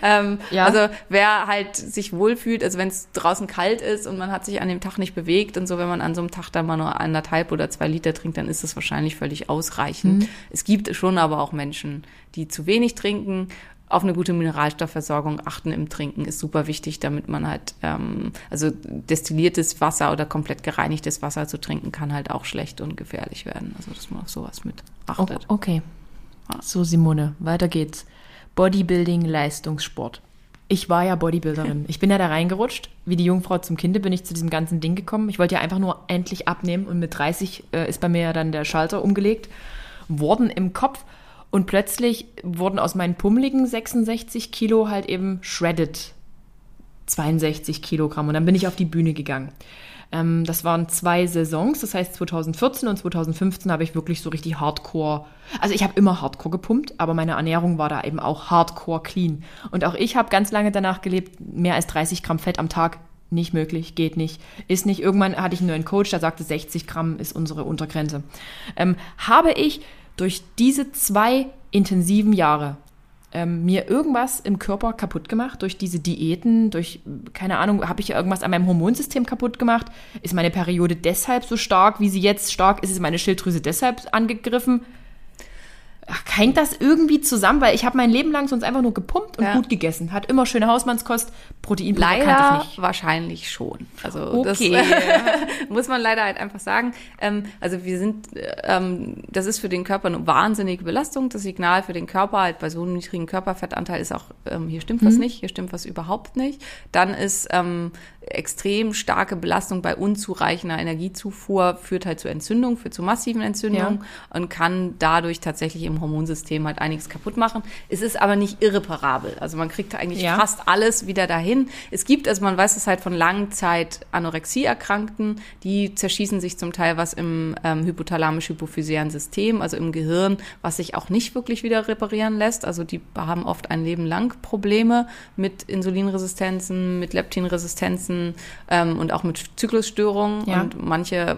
Ähm, Ja. Also wer halt sich wohlfühlt, also wenn es draußen kalt ist und man hat sich an dem Tag nicht bewegt und so, wenn man an so einem Tag dann mal nur anderthalb oder zwei Liter trinkt, dann ist das wahrscheinlich völlig ausreichend. Es gibt schon aber auch Menschen, die zu wenig trinken. Auf eine gute Mineralstoffversorgung achten im Trinken ist super wichtig, damit man halt, ähm, also destilliertes Wasser oder komplett gereinigtes Wasser zu trinken kann halt auch schlecht und gefährlich werden. Also dass man auf sowas mit achtet. Okay. So, Simone, weiter geht's. Bodybuilding, Leistungssport. Ich war ja Bodybuilderin. Ich bin ja da reingerutscht. Wie die Jungfrau zum Kinde bin ich zu diesem ganzen Ding gekommen. Ich wollte ja einfach nur endlich abnehmen und mit 30 äh, ist bei mir ja dann der Schalter umgelegt worden im Kopf und plötzlich wurden aus meinen pummeligen 66 Kilo halt eben shredded 62 Kilogramm und dann bin ich auf die Bühne gegangen. Ähm, das waren zwei Saisons, das heißt 2014 und 2015 habe ich wirklich so richtig Hardcore, also ich habe immer Hardcore gepumpt, aber meine Ernährung war da eben auch Hardcore clean. Und auch ich habe ganz lange danach gelebt, mehr als 30 Gramm Fett am Tag, nicht möglich, geht nicht, ist nicht. Irgendwann hatte ich einen neuen Coach, der sagte, 60 Gramm ist unsere Untergrenze. Ähm, habe ich durch diese zwei intensiven Jahre ähm, mir irgendwas im Körper kaputt gemacht durch diese Diäten, durch, keine Ahnung, habe ich irgendwas an meinem Hormonsystem kaputt gemacht? Ist meine Periode deshalb so stark, wie sie jetzt stark ist? Ist meine Schilddrüse deshalb angegriffen? Ach, hängt das irgendwie zusammen? Weil ich habe mein Leben lang sonst einfach nur gepumpt und Ja. gut gegessen. Hat immer schöne Hausmannskost, Proteinpulver kannte ich Leider nicht. wahrscheinlich schon. Also Okay. das muss man leider halt einfach sagen. Ähm, also wir sind, äh, ähm, das ist für den Körper eine wahnsinnige Belastung. Das Signal für den Körper halt bei so einem niedrigen Körperfettanteil ist auch, ähm, hier stimmt was nicht, hier stimmt was überhaupt nicht. Dann ist ähm, extrem starke Belastung bei unzureichender Energiezufuhr führt halt zu Entzündung, führt zu massiven Entzündungen und kann dadurch tatsächlich im Hormonsystem halt einiges kaputt machen. Es ist aber nicht irreparabel. Also man kriegt eigentlich Ja. fast alles wieder dahin. Es gibt, also man weiß es halt von Langzeit Anorexie-Erkrankten, die zerschießen sich zum Teil was im ähm, hypothalamisch-hypophysären System, also im Gehirn, was sich auch nicht wirklich wieder reparieren lässt. Also die haben oft ein Leben lang Probleme mit Insulinresistenzen, mit Leptinresistenzen ähm, und auch mit Zyklusstörungen. Ja. Und manche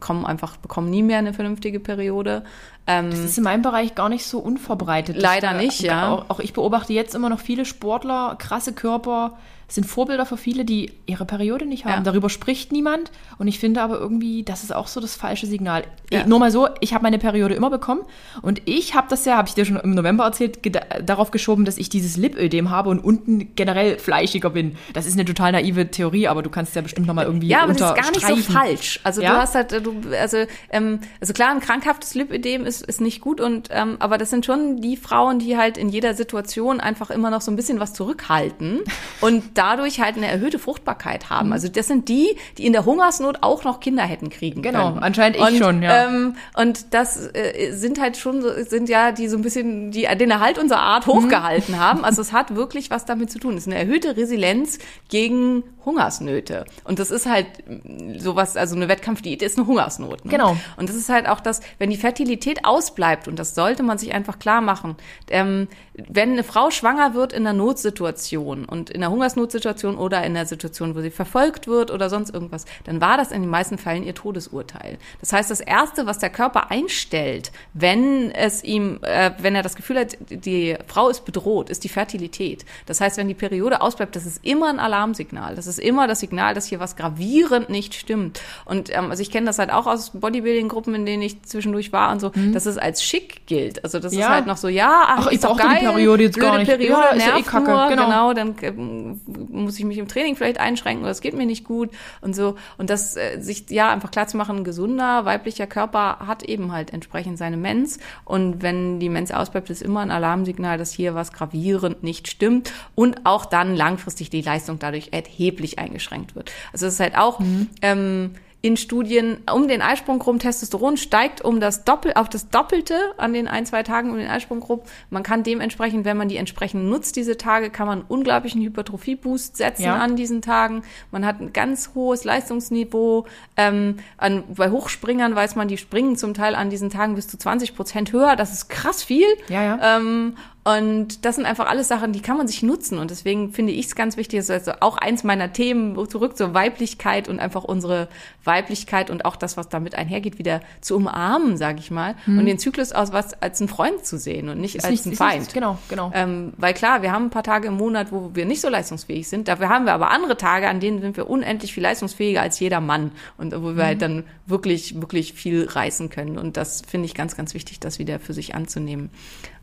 kommen einfach, bekommen nie mehr eine vernünftige Periode. Ähm, Das ist in meinem Bereich gar nicht so unverbreitet. Leider Ich, nicht, ja. Auch, auch ich beobachte jetzt immer noch viele Sportler, krasse Körper, sind Vorbilder für viele, die ihre Periode nicht haben. Ja. Darüber spricht niemand. Und ich finde aber irgendwie, das ist auch so das falsche Signal. Ja. Eh, Nur mal so, ich habe meine Periode immer bekommen. Und ich habe das ja, habe ich dir schon im November erzählt, darauf geschoben, dass ich dieses Lipödem habe und unten generell fleischiger bin. Das ist eine total naive Theorie, aber du kannst ja bestimmt noch mal irgendwie Ja, aber das ist gar nicht so falsch. Also Ja? du hast halt, du, also, ähm, also klar, ein krankhaftes Lipödem ist ist, nicht gut und ähm, aber das sind schon die Frauen, die halt in jeder Situation einfach immer noch so ein bisschen was zurückhalten und dadurch halt eine erhöhte Fruchtbarkeit haben. Also das sind die, die in der Hungersnot auch noch Kinder hätten kriegen Genau, können. anscheinend ich und, schon, ja. Ähm, und das äh, sind halt schon, sind ja die so ein bisschen, die den Erhalt unserer Art hochgehalten haben. Also es hat wirklich was damit zu tun. Es ist eine erhöhte Resilienz gegen Hungersnöte. Und das ist halt mm, sowas, also eine Wettkampfdiät ist eine Hungersnot. Ne? Genau. Und das ist halt auch das, wenn die Fertilität ausbleibt, und das sollte man sich einfach klar machen, ähm, wenn eine Frau schwanger wird in einer Notsituation und in einer Hungersnotsituation oder in einer Situation, wo sie verfolgt wird oder sonst irgendwas, dann war das in den meisten Fällen ihr Todesurteil. Das heißt, das Erste, was der Körper einstellt, wenn es ihm, äh, wenn er das Gefühl hat, die Frau ist bedroht, ist die Fertilität. Das heißt, wenn die Periode ausbleibt, das ist immer ein Alarmsignal. Das ist immer das Signal, dass hier was gravierend nicht stimmt. Und ähm, also ich kenne das halt auch aus Bodybuilding-Gruppen, in denen ich zwischendurch war und so, dass es als schick gilt. Also das ist Ja. halt noch so, ja, ach, Ach, ich ist brauchte die Periode jetzt blöde gar nicht. Periode, Ja, ist ja eh nervt nur, genau. genau, dann ähm, muss ich mich im Training vielleicht einschränken oder es geht mir nicht gut und so. Und das äh, sich ja einfach klar zu machen, ein gesunder weiblicher Körper hat eben halt entsprechend seine Mens. Und wenn die Mens ausbleibt, ist immer ein Alarmsignal, dass hier was gravierend nicht stimmt und auch dann langfristig die Leistung dadurch erheblich eingeschränkt wird. Also es ist halt auch ähm, in Studien um den Eisprung rum, Testosteron steigt um das Doppel, auf das Doppelte an den ein, zwei Tagen um den Eisprung rum. Man kann dementsprechend, wenn man die entsprechend nutzt, diese Tage, kann man einen unglaublichen Hypertrophie-Boost setzen Ja. an diesen Tagen. Man hat ein ganz hohes Leistungsniveau. Ähm, an, bei Hochspringern weiß man, die springen zum Teil an diesen Tagen bis zu 20 Prozent höher. Das ist krass viel. Ja, ja. Ähm, und das sind einfach alles Sachen, die kann man sich nutzen. Und deswegen finde ich es ganz wichtig, das ist also auch eins meiner Themen, zurück zur Weiblichkeit und einfach unsere Weiblichkeit und auch das, was damit einhergeht, wieder zu umarmen, sage ich mal. Und den Zyklus aus was als einen Freund zu sehen und nicht Ist als nicht- einen Feind. nicht- genau, genau. Ähm, weil klar, wir haben ein paar Tage im Monat, wo wir nicht so leistungsfähig sind. Dafür haben wir aber andere Tage, an denen sind wir unendlich viel leistungsfähiger als jeder Mann und wo wir Mhm. halt dann wirklich, wirklich viel reißen können. Und das finde ich ganz, ganz wichtig, das wieder für sich anzunehmen.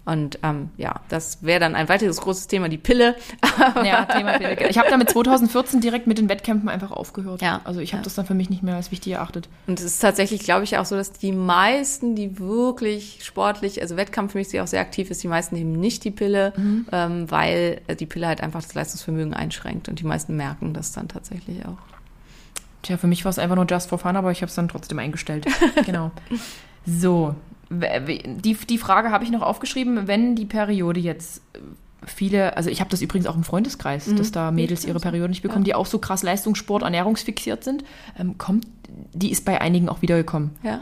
Und ähm, ja, das wäre dann ein weiteres großes Thema, die Pille. Ja, Thema Pille. Ich habe damit 2014 direkt mit den Wettkämpfen einfach aufgehört. Ja. Also ich habe Ja. das dann für mich nicht mehr als wichtig erachtet. Und es ist tatsächlich, glaube ich, auch so, dass die meisten, die wirklich sportlich, also wettkampfmäßig auch sehr aktiv ist, die meisten nehmen nicht die Pille, Mhm. ähm, weil äh, die Pille halt einfach das Leistungsvermögen einschränkt. Und die meisten merken das dann tatsächlich auch. Tja, für mich war es einfach nur just for fun, aber ich habe es dann trotzdem eingestellt. genau. So, die, die Frage habe ich noch aufgeschrieben, wenn die Periode jetzt äh, viele, also ich habe das übrigens auch im Freundeskreis, dass da Mädels ihre Periode nicht bekommen, die auch so krass Leistungssport, ernährungsfixiert sind, ähm, kommt, die ist bei einigen auch wiedergekommen. Ja.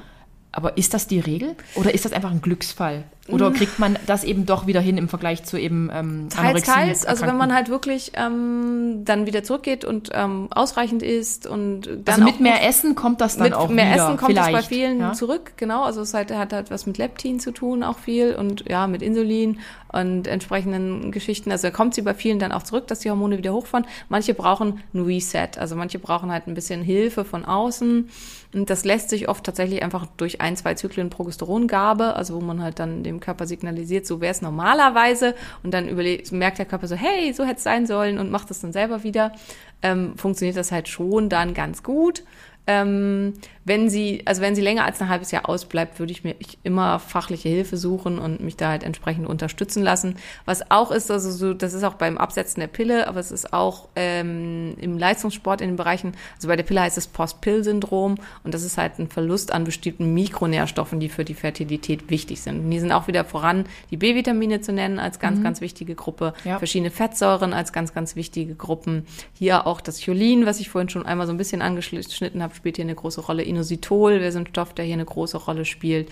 Aber ist das die Regel oder ist das einfach ein Glücksfall? Oder kriegt man das eben doch wieder hin im Vergleich zu eben ähm, Teils, teils. Also wenn man halt wirklich ähm, dann wieder zurückgeht und ähm, ausreichend isst und dann Also mit mehr Essen kommt das dann mit auch mehr wieder, Essen kommt es bei vielen ja? zurück, genau. Also es hat, hat halt was mit Leptin zu tun, auch viel und ja, mit Insulin und entsprechenden Geschichten. Also da kommt sie bei vielen dann auch zurück, dass die Hormone wieder hochfahren. Manche brauchen ein Reset, also manche brauchen halt ein bisschen Hilfe von außen. Und das lässt sich oft tatsächlich einfach durch ein, zwei Zyklen Progesterongabe, also wo man halt dann dem Körper signalisiert, so wäre es normalerweise und dann überlegt, merkt der Körper so, hey, so hätte es sein sollen und macht es dann selber wieder, ähm, funktioniert das halt schon dann ganz gut. Ähm, wenn sie, also wenn sie länger als ein halbes Jahr ausbleibt, würde ich mir immer fachliche Hilfe suchen und mich da halt entsprechend unterstützen lassen. Was auch ist, also so, das ist auch beim Absetzen der Pille, aber es ist auch ähm, im Leistungssport in den Bereichen, also bei der Pille heißt es Post-Pill-Syndrom und das ist halt ein Verlust an bestimmten Mikronährstoffen, die für die Fertilität wichtig sind. Und die sind auch wieder voran, die B-Vitamine zu nennen als ganz, ganz wichtige Gruppe, Ja. verschiedene Fettsäuren als ganz, ganz wichtige Gruppen. Hier auch das Cholin, was ich vorhin schon einmal so ein bisschen angeschnitten habe, spielt hier eine große Rolle. Inositol wäre so ein Stoff, der hier eine große Rolle spielt.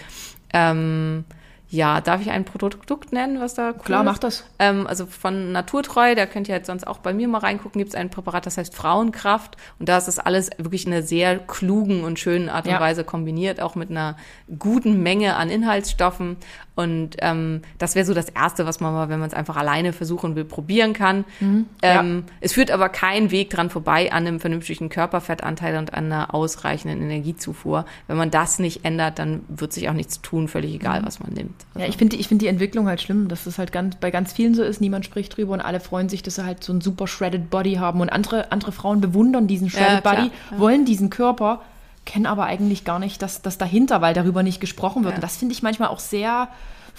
Ähm, ja, darf ich ein Produkt nennen, was da cool Klar, ist? mach das. Ähm, also von Naturtreu, da könnt ihr halt sonst auch bei mir mal reingucken, gibt es ein Präparat, das heißt Frauenkraft. Und da ist das alles wirklich in einer sehr klugen und schönen Art und Ja. Weise kombiniert, auch mit einer guten Menge an Inhaltsstoffen. Und ähm, das wäre so das Erste, was man mal, wenn man es einfach alleine versuchen will, probieren kann. Mhm. Ja. Ähm, Es führt aber kein Weg dran vorbei an einem vernünftigen Körperfettanteil und an einer ausreichenden Energiezufuhr. Wenn man das nicht ändert, dann wird sich auch nichts tun, völlig egal, was man nimmt. Mhm. Ja, ich finde ich find die Entwicklung halt schlimm, dass es halt ganz, bei ganz vielen so ist. Niemand spricht drüber und alle freuen sich, dass sie halt so einen super shredded Body haben. Und andere, andere Frauen bewundern diesen shredded Ja, Body, wollen diesen Körper. Kenne aber eigentlich gar nicht das, das dahinter, weil darüber nicht gesprochen wird. Ja. Und das finde ich manchmal auch sehr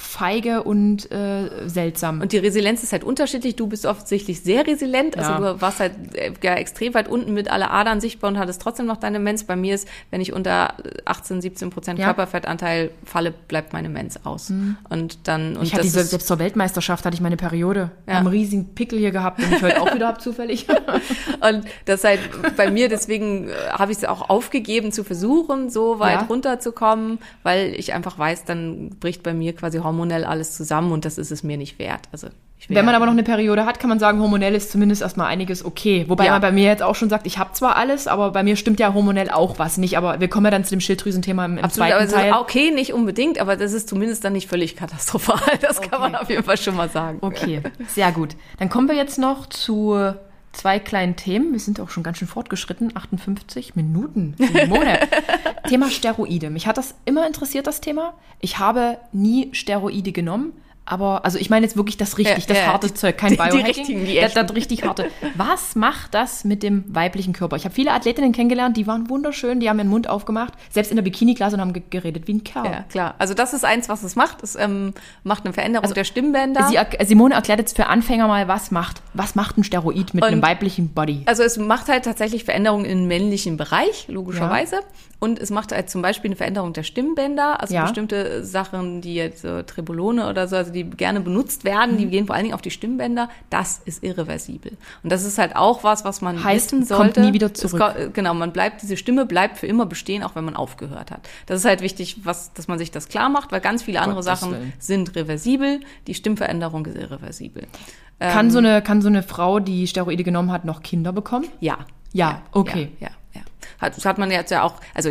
feige und äh, seltsam. Und die Resilienz ist halt unterschiedlich. Du bist offensichtlich sehr resilient. Also Ja. du warst halt äh, ja, extrem weit unten mit alle Adern sichtbar und hattest trotzdem noch deine Mens. Bei mir ist, wenn ich unter 18, 17 Prozent Ja. Körperfettanteil falle, bleibt meine Mens aus. Und dann, und ich hatte diese, selbst zur Weltmeisterschaft hatte ich meine Periode. Ja. Ja. Einen riesigen Pickel hier gehabt, den ich heute auch wieder habe zufällig. Und das halt bei mir, deswegen äh, habe ich es auch aufgegeben zu versuchen, so weit Ja. runterzukommen, weil ich einfach weiß, dann bricht bei mir quasi hormonell alles zusammen und das ist es mir nicht wert. Also Wenn man aber noch eine Periode hat, kann man sagen, hormonell ist zumindest erstmal einiges okay. Wobei Ja. man bei mir jetzt auch schon sagt, ich habe zwar alles, aber bei mir stimmt ja hormonell auch was nicht. Aber wir kommen ja dann zu dem Schilddrüsenthema im, im Absolut, aber zweiten ist Teil. okay, nicht unbedingt, aber das ist zumindest dann nicht völlig katastrophal. Das kann man auf jeden Fall schon mal sagen. Okay, sehr gut. Dann kommen wir jetzt noch zu zwei kleinen Themen. Wir sind auch schon ganz schön fortgeschritten. 58 Minuten. Simone. Thema Steroide. Mich hat das immer interessiert, das Thema. Ich habe nie Steroide genommen. Aber, also ich meine jetzt wirklich das richtig, Ja, das ja, harte die- Zeug, kein die- die Biohacking. richtigen, die das, das richtig harte. Was macht das mit dem weiblichen Körper? Ich habe viele Athletinnen kennengelernt, die waren wunderschön, die haben ihren Mund aufgemacht, selbst in der Bikini-Klasse und haben ge- geredet wie ein Kerl. Ja, klar. Also das ist eins, was es macht. Es ähm, macht eine Veränderung der Stimmbänder. Sie, Simone erklärt jetzt für Anfänger mal, was macht, was macht ein Steroid mit Und- einem weiblichen Body? Also es macht halt tatsächlich Veränderungen im männlichen Bereich, logischerweise. Und es macht halt zum Beispiel eine Veränderung der Stimmbänder, also Ja. bestimmte Sachen, die jetzt so Trebolone oder so, also die gerne benutzt werden, Mhm. die gehen vor allen Dingen auf die Stimmbänder. Das ist irreversibel. Und das ist halt auch was, was man Heißt, wissen kommt sollte. nie wieder Es zurück. ko- genau, man bleibt, diese Stimme bleibt für immer bestehen, auch wenn man aufgehört hat. Das ist halt wichtig, was, dass man sich das klar macht, weil ganz viele andere Gottes Sachen sind reversibel. Die Stimmveränderung ist irreversibel. Kann so, eine, kann so eine Frau, die Steroide genommen hat, noch Kinder bekommen? Ja. Ja, okay. Ja, ja. Hat, das hat man jetzt ja auch, also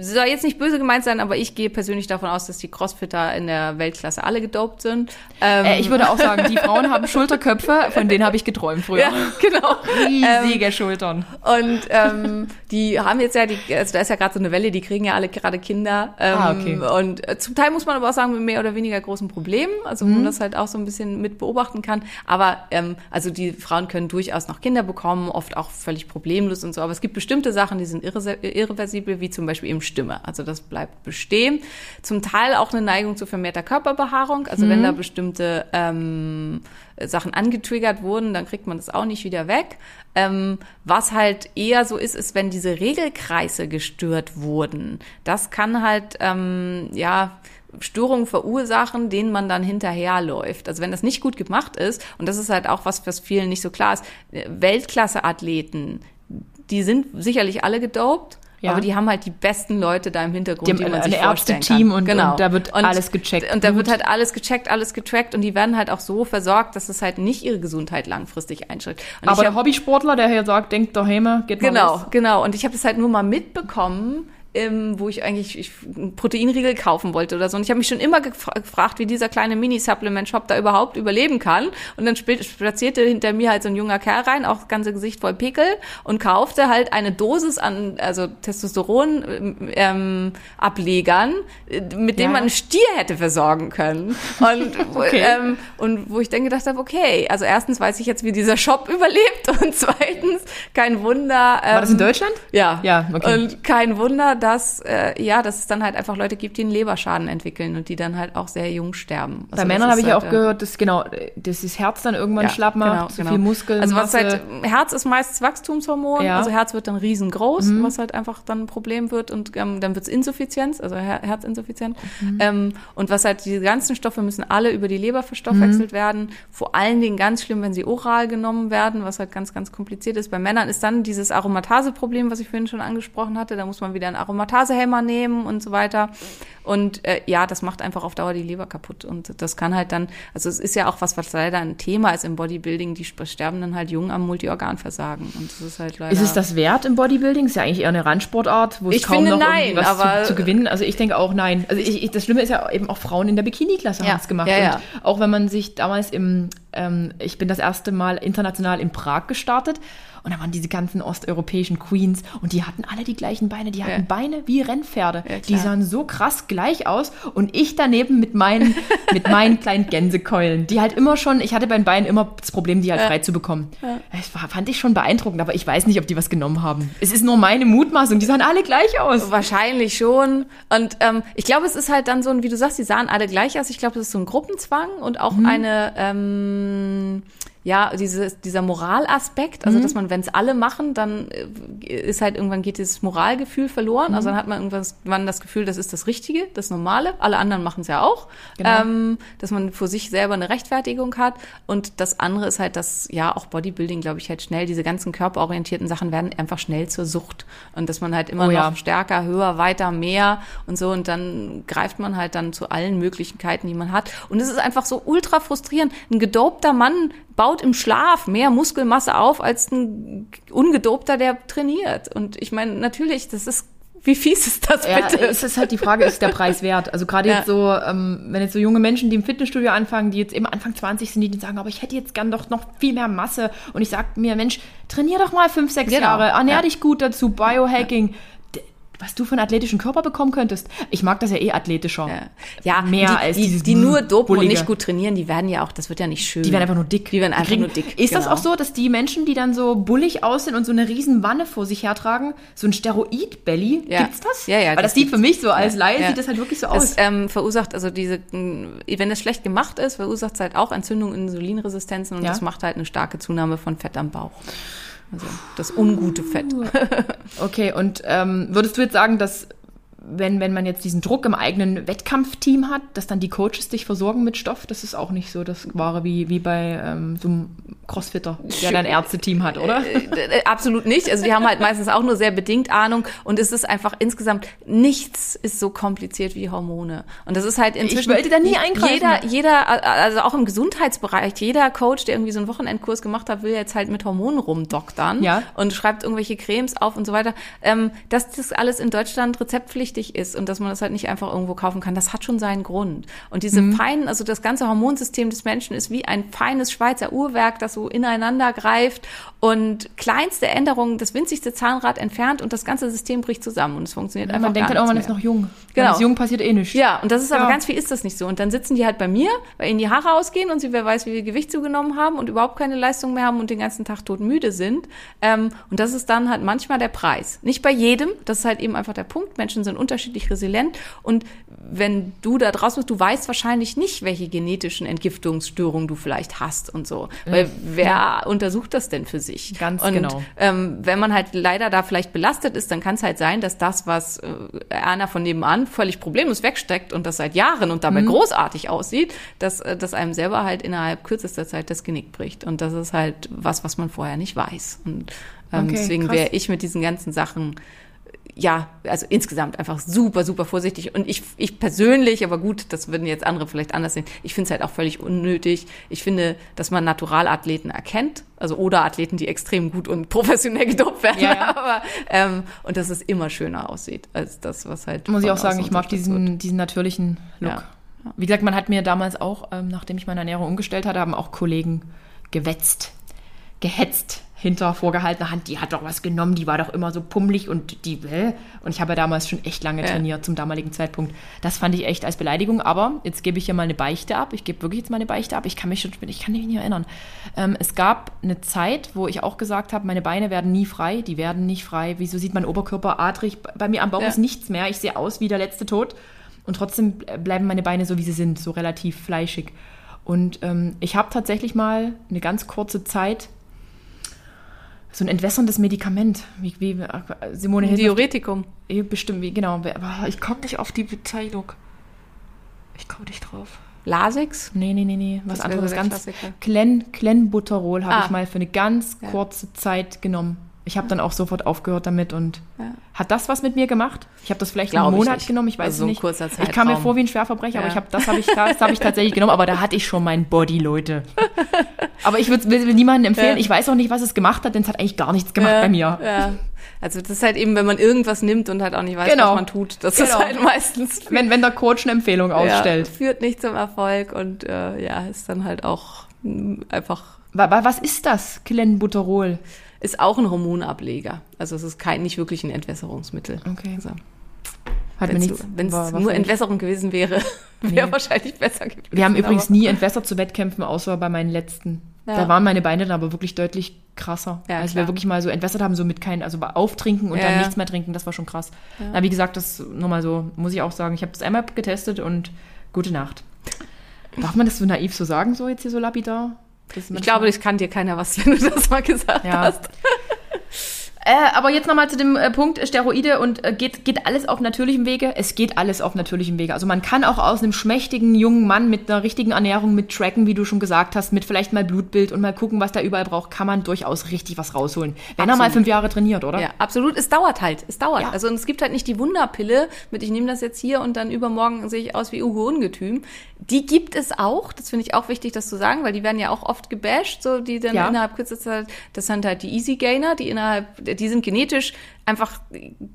soll jetzt nicht böse gemeint sein, aber ich gehe persönlich davon aus, dass die Crossfitter in der Weltklasse alle gedopt sind. Ähm, Äh, ich würde auch sagen, die Frauen haben Schulterköpfe, von denen habe ich geträumt früher. ja, genau. Riesige Schultern. Und ähm, die haben jetzt ja, die, also da ist ja gerade so eine Welle, die kriegen ja alle gerade Kinder. Ähm, Ah, okay. Und äh, zum Teil muss man aber auch sagen, mit mehr oder weniger großen Problemen, also wo Mhm. man das halt auch so ein bisschen mit beobachten kann. Aber ähm, also die Frauen können durchaus noch Kinder bekommen, oft auch völlig problemlos und so. Aber es gibt bestimmte Sachen, die sind irre irreversibel, wie zum Beispiel eben Stimme. Also das bleibt bestehen. Zum Teil auch eine Neigung zu vermehrter Körperbehaarung. Also wenn da bestimmte ähm, Sachen angetriggert wurden, dann kriegt man das auch nicht wieder weg. Ähm, was halt eher so ist, ist, wenn diese Regelkreise gestört wurden. Das kann halt, ähm, ja, Störungen verursachen, denen man dann hinterherläuft. Also wenn das nicht gut gemacht ist, und das ist halt auch was, was vielen nicht so klar ist, Weltklasse-Athleten, die sind sicherlich alle gedopt, Ja. aber die haben halt die besten Leute da im Hintergrund, Die haben die man sich vorstellen kann. und- genau. und da wird alles gecheckt. Und da wird halt alles gecheckt, alles getrackt und die werden halt auch so versorgt, dass es halt nicht ihre Gesundheit langfristig einschränkt. Und Aber der hab- Hobbysportler, der hier sagt, denkt daheim, geht mal Genau, genau. Und ich habe das halt nur mal mitbekommen, ähm, wo ich eigentlich ich, einen Proteinriegel kaufen wollte oder so. Und ich habe mich schon immer gefra gefragt, wie dieser kleine Mini-Supplement-Shop da überhaupt überleben kann. Und dann sp- spazierte hinter mir halt so ein junger Kerl rein, auch das ganze Gesicht voll Pickel, und kaufte halt eine Dosis an also Testosteron-Ablegern, ähm, äh, mit denen Ja. man einen Stier hätte versorgen können. Und, Okay. ähm, und wo ich dann gedacht habe, okay, also erstens weiß ich jetzt, wie dieser Shop überlebt und zweitens, kein Wunder. Ähm, War das in Deutschland? Ja. Ja, okay. Und kein Wunder, dass, äh, ja, dass es dann halt einfach Leute gibt, die einen Leberschaden entwickeln und die dann halt auch sehr jung sterben. Bei Also Männern das habe ich ja halt, auch äh, gehört, dass genau, dass das Herz dann irgendwann schlapp macht, zu viel Muskeln. Also was halt, Herz ist meist Wachstumshormon, Ja. Mhm. also Herz wird dann riesengroß, was halt einfach dann ein Problem wird und ähm, dann wird's Insuffizienz, also Her Herzinsuffizienz. Mhm. Ähm, und was halt, diese ganzen Stoffe müssen alle über die Leber verstoffwechselt Mhm. werden. Vor allen Dingen ganz schlimm, wenn sie oral genommen werden, was halt ganz, ganz kompliziert ist. Bei Männern ist dann dieses Aromatase-Problem, was ich vorhin schon angesprochen hatte. Da muss man wieder einen Aromatasehemmer nehmen und so weiter. Und äh, ja, das macht einfach auf Dauer die Leber kaputt. Und das kann halt dann, also es ist ja auch was, was leider ein Thema ist im Bodybuilding, die sterben dann halt jung am Multiorganversagen. Und das ist halt leider. ist es das wert im Bodybuilding? Ist ja eigentlich eher eine Randsportart, wo es Ich kaum finde, noch nein, was aber- zu, zu gewinnen. Also ich denke auch nein. Also ich, ich, das Schlimme ist ja eben auch Frauen in der Bikini-Klasse Ja, haben es gemacht. ja, ja. Und auch wenn man sich damals im ähm, ich bin das erste Mal international in Prag gestartet und da waren diese ganzen osteuropäischen Queens und die hatten alle die gleichen Beine. Die hatten Ja. Beine wie Rennpferde. Ja, die sahen so krass gleich aus und ich daneben mit meinen, mit meinen kleinen Gänsekeulen, die halt immer schon, ich hatte bei den Beinen immer das Problem, die halt frei zu bekommen. Das war, fand ich schon beeindruckend, aber ich weiß nicht, ob die was genommen haben. Es ist nur meine Mutmaßung, die sahen alle gleich aus. Wahrscheinlich schon. Und ähm, ich glaube, es ist halt dann so ein, wie du sagst, die sahen alle gleich aus. Ich glaube, es ist so ein Gruppenzwang und auch eine, ähm, ja, dieses, dieser Moralaspekt. Also, dass man, wenn es alle machen, dann äh, ist halt irgendwann geht dieses Moralgefühl verloren. Also dann hat man irgendwann das Gefühl, das ist das Richtige, das Normale. Alle anderen machen es ja auch. Genau. Ähm, dass man für sich selber eine Rechtfertigung hat. Und das andere ist halt, dass ja auch Bodybuilding, glaube ich, halt schnell, diese ganzen körperorientierten Sachen werden einfach schnell zur Sucht. Und dass man halt immer Oh noch ja. stärker, höher, weiter, mehr und so. Und dann greift man halt dann zu allen Möglichkeiten, die man hat. Und es ist einfach so ultra frustrierend. Ein gedopter Mann baut im Schlaf mehr Muskelmasse auf als ein ungedopter, der trainiert. Und ich meine, natürlich, das ist, wie fies ist das Ja, bitte? es ist halt die Frage, ist der Preis wert? Also gerade Ja. jetzt so, ähm, wenn jetzt so junge Menschen, die im Fitnessstudio anfangen, die jetzt eben Anfang 20 sind, die, sagen, aber ich hätte jetzt gern doch noch viel mehr Masse. Und ich sag mir, Mensch, trainier doch mal fünf, sechs Genau. Jahre, ernähr Ja. dich gut dazu, Biohacking. Was du für einen athletischen Körper bekommen könntest. Ich mag das ja eh athletischer. Ja, ja Mehr die, als die, dieses die nur dopen und nicht gut trainieren, die werden ja auch, das wird ja nicht schön. Die werden einfach nur dick. Die werden einfach kriegen- nur dick. Ist das genau. auch so, dass die Menschen, die dann so bullig aussehen und so eine riesen Wanne vor sich hertragen, so ein Steroid-Belly, Ja. gibt's das? Ja, ja, Weil das das, sieht für mich so als Laie, Ja. sieht das halt wirklich so aus. Es ähm, verursacht also diese, wenn es schlecht gemacht ist, verursacht es halt auch Entzündungen, Insulinresistenzen und das macht halt eine starke Zunahme von Fett am Bauch. Also das ungute Fett. Okay, und ähm, würdest du jetzt sagen, dass wenn, wenn man jetzt diesen Druck im eigenen Wettkampfteam hat, dass dann die Coaches dich versorgen mit Stoff? Das ist auch nicht so das Wahre wie, wie bei ähm, so einem Crossfitter, der dann Ärzteteam hat, oder? Äh, äh, Absolut nicht. Also die haben halt meistens auch nur sehr bedingt Ahnung und es ist einfach insgesamt nichts ist so kompliziert wie Hormone. Und das ist halt inzwischen wollte da nie eingreifen. Jeder, jeder, also auch im Gesundheitsbereich, jeder Coach, der irgendwie so einen Wochenendkurs gemacht hat, will jetzt halt mit Hormonen rumdoktern Ja. und schreibt irgendwelche Cremes auf und so weiter. Ähm, dass das alles in Deutschland rezeptpflichtig ist und dass man das halt nicht einfach irgendwo kaufen kann, das hat schon seinen Grund. Und diese Mhm. feinen, also das ganze Hormonsystem des Menschen ist wie ein feines Schweizer Uhrwerk, das so ineinander greift und kleinste Änderungen, das winzigste Zahnrad entfernt und das ganze System bricht zusammen und es funktioniert einfach man denkt halt auch, man nichts ist noch jung. Genau. Man ist jung, passiert eh nichts. Ja, und das ist aber Ja. ganz viel ist das nicht so. Und dann sitzen die halt bei mir, weil ihnen die Haare ausgehen und sie wer weiß, wie viel Gewicht zugenommen haben und überhaupt keine Leistung mehr haben und den ganzen Tag todmüde sind. Ähm, und das ist dann halt manchmal der Preis. Nicht bei jedem, das ist halt eben einfach der Punkt. Menschen sind unterschiedlich resilient und wenn du da draußen bist, du weißt wahrscheinlich nicht, welche genetischen Entgiftungsstörungen du vielleicht hast und so. Weil wer untersucht das denn für sich? Ganz und, genau. ähm, wenn man halt leider da vielleicht belastet ist, dann kann es halt sein, dass das, was äh, einer von nebenan völlig problemlos wegsteckt und das seit Jahren und Mhm. dabei großartig aussieht, dass, äh, dass einem selber halt innerhalb kürzester Zeit das Genick bricht. Und das ist halt was, was man vorher nicht weiß. Und ähm, Okay, deswegen wäre ich mit diesen ganzen Sachen ja, also insgesamt einfach super, super vorsichtig. Und ich, ich persönlich, aber gut, das würden jetzt andere vielleicht anders sehen, ich finde es halt auch völlig unnötig. Ich finde, dass man Naturalathleten erkennt, also oder Athleten, die extrem gut und professionell gedopt werden, Ja, ja. aber ähm, und dass es immer schöner aussieht als das, was halt. Muss ich auch sagen, ich mag wird. diesen, diesen natürlichen Look. Ja. Wie gesagt, man hat mir damals auch, ähm, nachdem ich meine Ernährung umgestellt hatte, haben auch Kollegen gewetzt, gehetzt hinter vorgehaltener Hand. Die hat doch was genommen, die war doch immer so pummelig und die, äh, und ich habe ja damals schon echt lange Ja. trainiert zum damaligen Zeitpunkt. Das fand ich echt als Beleidigung, aber jetzt gebe ich hier mal eine Beichte ab. Ich gebe wirklich jetzt mal eine Beichte ab. Ich kann mich schon, ich kann mich nicht erinnern. Ähm, es gab eine Zeit, wo ich auch gesagt habe, meine Beine werden nie frei, die werden nicht frei. Wieso sieht mein Oberkörper adrig? Bei mir am Bauch Ja. ist nichts mehr. Ich sehe aus wie der letzte Tod. Und trotzdem bleiben meine Beine so, wie sie sind, so relativ fleischig. Und ähm, ich habe tatsächlich mal eine ganz kurze Zeit so ein entwässerndes Medikament. Wie, wie Simone Ein Diuretikum. Eh, Bestimmt, wie, genau. Aber ich komme nicht auf die Bezeichnung. Ich komme nicht drauf. Lasix? Nee, nee, nee, nee. Was Das anderes. Ganz Klassiker. Clen, Clenbuterol habe Ah. ich mal für eine ganz kurze Zeit genommen. Ich habe dann auch sofort aufgehört damit und Ja. hat das was mit mir gemacht? Ich habe das vielleicht Glaub einen Monat genommen, ich weiß Also so es nicht. ich kam mir vor wie ein Schwerverbrecher, aber Ja. ich habe das habe ich das habe ich tatsächlich genommen, aber da hatte ich schon mein Body, Leute. Aber ich würd, will, will niemandem empfehlen. Ja. Ich weiß auch nicht, was es gemacht hat, denn es hat eigentlich gar nichts gemacht Ja, bei mir. Ja. Also das ist halt eben, wenn man irgendwas nimmt und halt auch nicht weiß, Genau. was man tut. Das Genau. ist halt meistens Wenn, wenn der Coach eine Empfehlung ausstellt. Ja, führt nicht zum Erfolg und äh, ja, ist dann halt auch einfach. Was ist das, Clenbuterol? Ist auch ein Hormonableger. Also es ist kein, nicht wirklich ein Entwässerungsmittel. Okay. Also, Hat mir Wenn es nur Entwässerung gewesen wäre, wäre Nee. wahrscheinlich besser gewesen. Wir haben übrigens nie entwässert zu Wettkämpfen, außer bei meinen letzten. Ja. Da waren meine Beine dann aber wirklich deutlich krasser. Ja, als klar. wir wirklich mal so entwässert haben, so mit kein, also Auftrinken und Ja, dann nichts mehr trinken, das war schon krass. Na, wie gesagt, das nochmal so, muss ich auch sagen. Ich habe das einmal getestet und gute Nacht. Darf man das so naiv so sagen, so jetzt hier so lapidar? Ich glaube, ich kann dir keiner was, wenn du das mal gesagt Ja. hast. Äh, aber jetzt nochmal zu dem äh, Punkt äh, Steroide und äh, geht, geht alles auf natürlichem Wege? Es geht alles auf natürlichem Wege. Also man kann auch aus einem schmächtigen jungen Mann mit einer richtigen Ernährung, mit Tracken, wie du schon gesagt hast, mit vielleicht mal Blutbild und mal gucken, was der überall braucht, kann man durchaus richtig was rausholen. Wenn er mal Absolut. fünf Jahre trainiert, oder? Ja, absolut. Es dauert halt. Es dauert. Ja. Also und es gibt halt nicht die Wunderpille mit, ich nehme das jetzt hier und dann übermorgen sehe ich aus wie Ugo Ungetüm. Die gibt es auch. Das finde ich auch wichtig, das zu sagen, weil die werden ja auch oft gebasht, so die dann Ja. innerhalb kürzester Zeit. Das sind halt die Easy Gainer, die innerhalb, die sind genetisch einfach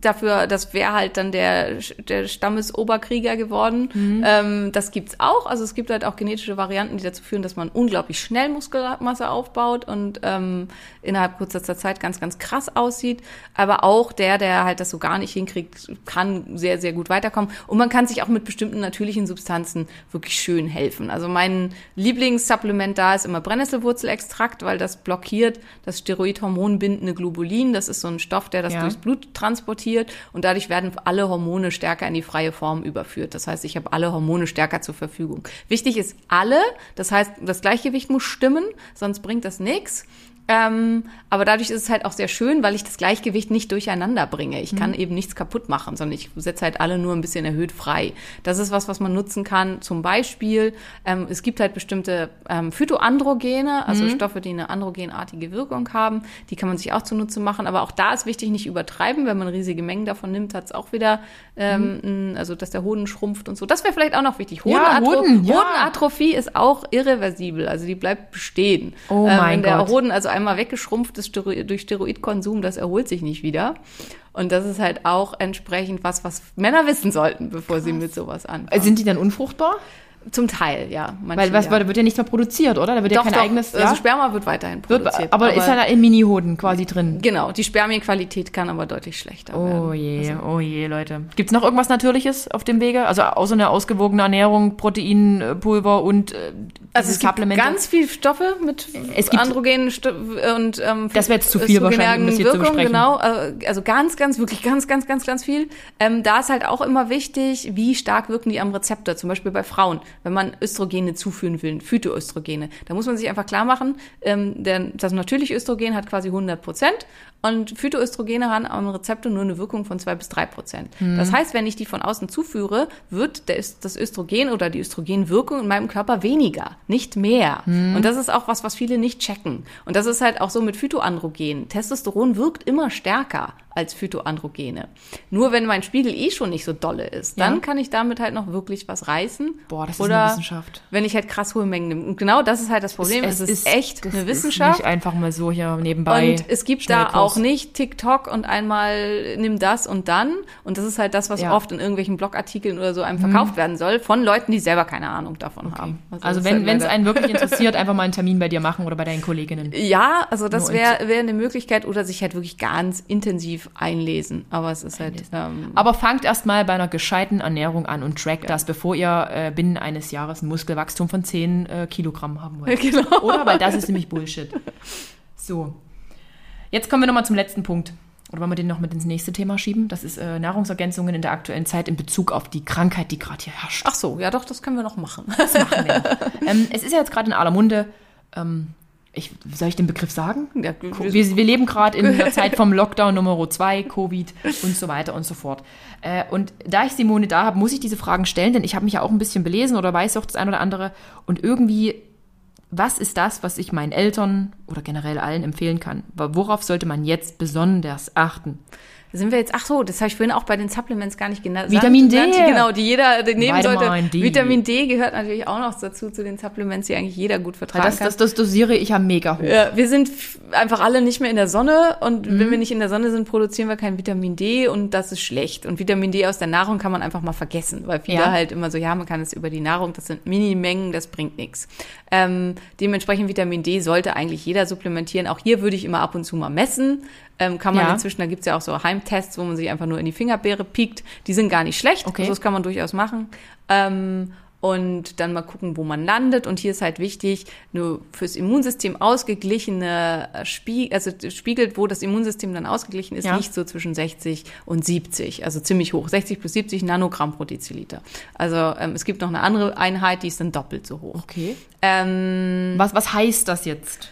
dafür, das wäre halt dann der, der Stammesoberkrieger geworden. Mhm. Ähm, das gibt's auch. Also es gibt halt auch genetische Varianten, die dazu führen, dass man unglaublich schnell Muskelmasse aufbaut und ähm, innerhalb kürzester Zeit ganz, ganz krass aussieht. Aber auch der, der halt das so gar nicht hinkriegt, kann sehr, sehr gut weiterkommen. Und man kann sich auch mit bestimmten natürlichen Substanzen wirklich schön helfen. Also mein Lieblingssupplement da ist immer Brennnesselwurzelextrakt, weil das blockiert das steroidhormonbindende Globulin. Das ist so ein Stoff, der das Ja. Blut transportiert und dadurch werden alle Hormone stärker in die freie Form überführt. Das heißt, ich habe alle Hormone stärker zur Verfügung. Wichtig ist alle, das heißt, das Gleichgewicht muss stimmen, sonst bringt das nichts. Ähm, aber dadurch ist es halt auch sehr schön, weil ich das Gleichgewicht nicht durcheinander bringe. Ich kann eben nichts kaputt machen, sondern ich setze halt alle nur ein bisschen erhöht frei. Das ist was, was man nutzen kann. Zum Beispiel, ähm, es gibt halt bestimmte ähm, Phytoandrogene, also Stoffe, die eine androgenartige Wirkung haben. Die kann man sich auch zunutze machen. Aber auch da ist wichtig, nicht übertreiben. Wenn man riesige Mengen davon nimmt, hat es auch wieder, ähm, n- also dass der Hoden schrumpft und so. Das wäre vielleicht auch noch wichtig. Ja, Hodenatro- Hoden, ja. Hodenatrophie ist auch irreversibel, also die bleibt bestehen. Oh Ähm, mein der Gott. Hoden also einmal weggeschrumpft ist durch Steroidkonsum, das erholt sich nicht wieder. Und das ist halt auch entsprechend was, was Männer wissen sollten, bevor sie mit sowas anfangen. Sind die dann unfruchtbar? Zum Teil, ja. Manche, Weil was ja. wird ja nicht mehr produziert, oder? Da wird ja doch, kein doch, eigenes. also ja? Sperma wird weiterhin wird, produziert. aber, ist ja da im Mini-Hoden quasi drin. Genau, die Spermienqualität kann aber deutlich schlechter werden. Oh je, oh je, Leute. Gibt's noch irgendwas Natürliches auf dem Wege? Also außer eine ausgewogene Ernährung, Proteinpulver und äh, Also es gibt Supplemente? ganz viele Stoffe mit Es gibt- androgenen Sto und ähm, Das wäre jetzt zu viel wahrscheinlich, um das hier zu besprechen. genau. äh, Also ganz, ganz, wirklich ganz, ganz, ganz, ganz viel. Ähm, da ist halt auch immer wichtig, wie stark wirken die am Rezeptor. Zum Beispiel bei Frauen, wenn man Östrogene zuführen will, Phytoöstrogene. Da muss man sich einfach klar machen, ähm, der, das natürliche Östrogen hat quasi 100 Prozent und Phytoöstrogene haben am Rezeptor nur eine Wirkung von zwei bis drei Prozent. Mhm. Das heißt, wenn ich die von außen zuführe, wird der, das Östrogen oder die Östrogenwirkung in meinem Körper weniger, nicht mehr. Mhm. Und das ist auch was, was viele nicht checken. Und das ist halt auch so mit Phytoandrogen. Testosteron wirkt immer stärker als Phytoandrogene. Nur wenn mein Spiegel eh schon nicht so dolle ist, dann Ja. kann ich damit halt noch wirklich was reißen. Boah, das ist Oder eine Wissenschaft. wenn ich halt krass hohe Mengen nehme. Und genau das ist halt das Problem. Es, ist, echt eine Ist Wissenschaft. nicht einfach mal so hier nebenbei. Und es gibt da auch nicht TikTok und einmal nimm das und dann. Und das ist halt das, was Ja. Mhm. oft in irgendwelchen Blogartikeln oder so einem verkauft werden soll, von Leuten, die selber keine Ahnung davon haben. Also, ist wenn halt es einen wirklich interessiert, einfach mal einen Termin bei dir machen oder bei deinen Kolleginnen. Ja, also das wäre wär eine Möglichkeit oder sich halt wirklich ganz intensiv einlesen. Aber es ist halt. Ähm, Aber fangt erst mal bei einer gescheiten Ernährung an und trackt das, bevor ihr äh, binnen eines Jahres ein Muskelwachstum von 10 äh, Kilogramm haben wollt. Genau. Oder? Weil das ist nämlich Bullshit. So. Jetzt kommen wir nochmal zum letzten Punkt. Oder wollen wir den noch mit ins nächste Thema schieben? Das ist äh, Nahrungsergänzungen in der aktuellen Zeit in Bezug auf die Krankheit, die gerade hier herrscht. Ach so, ja doch, das können wir noch machen. Das machen wir. ähm, es ist ja jetzt gerade in aller Munde. Ähm, ich, soll ich den Begriff sagen? Ja, Wir, wir leben gerade in der Zeit vom Lockdown Nummer 2, Covid und so weiter und so fort. Äh, und da ich Simone da habe, muss ich diese Fragen stellen, denn ich habe mich ja auch ein bisschen belesen oder weiß auch das ein oder andere. Und irgendwie, was ist das, was ich meinen Eltern oder generell allen empfehlen kann? Worauf sollte man jetzt besonders achten? Sind wir jetzt, ach so, das habe ich vorhin auch bei den Supplements gar nicht genannt. Vitamin D. Genau, die jeder nehmen sollte. Vitamin D. Vitamin D gehört natürlich auch noch dazu, zu den Supplements, die eigentlich jeder gut vertragen Das, kann. das, das dosiere ich ja mega hoch. Ja, wir sind einfach alle nicht mehr in der Sonne und Mhm. wenn wir nicht in der Sonne sind, produzieren wir kein Vitamin D und das ist schlecht. Und Vitamin D aus der Nahrung kann man einfach mal vergessen, weil viele Ja. halt immer so, ja, man kann es über die Nahrung, das sind Minimengen, das bringt nichts. Ähm, dementsprechend Vitamin D sollte eigentlich jeder supplementieren. Auch hier würde ich immer ab und zu mal messen. Ähm, kann man Ja. inzwischen, da gibt's ja auch so Heimtests, wo man sich einfach nur in die Fingerbeere piekt. Die sind gar nicht schlecht, Okay. also das kann man durchaus machen. Ähm, und dann mal gucken, wo man landet. Und hier ist halt wichtig, nur fürs Immunsystem ausgeglichene äh, Spiegel, also spiegelt, wo das Immunsystem dann ausgeglichen ist, Ja. liegt so zwischen 60 und 70, also ziemlich hoch. 60 bis 70 Nanogramm pro Deziliter. Also ähm, es gibt noch eine andere Einheit, die ist dann doppelt so hoch. Okay. Ähm, Was, was heißt das jetzt?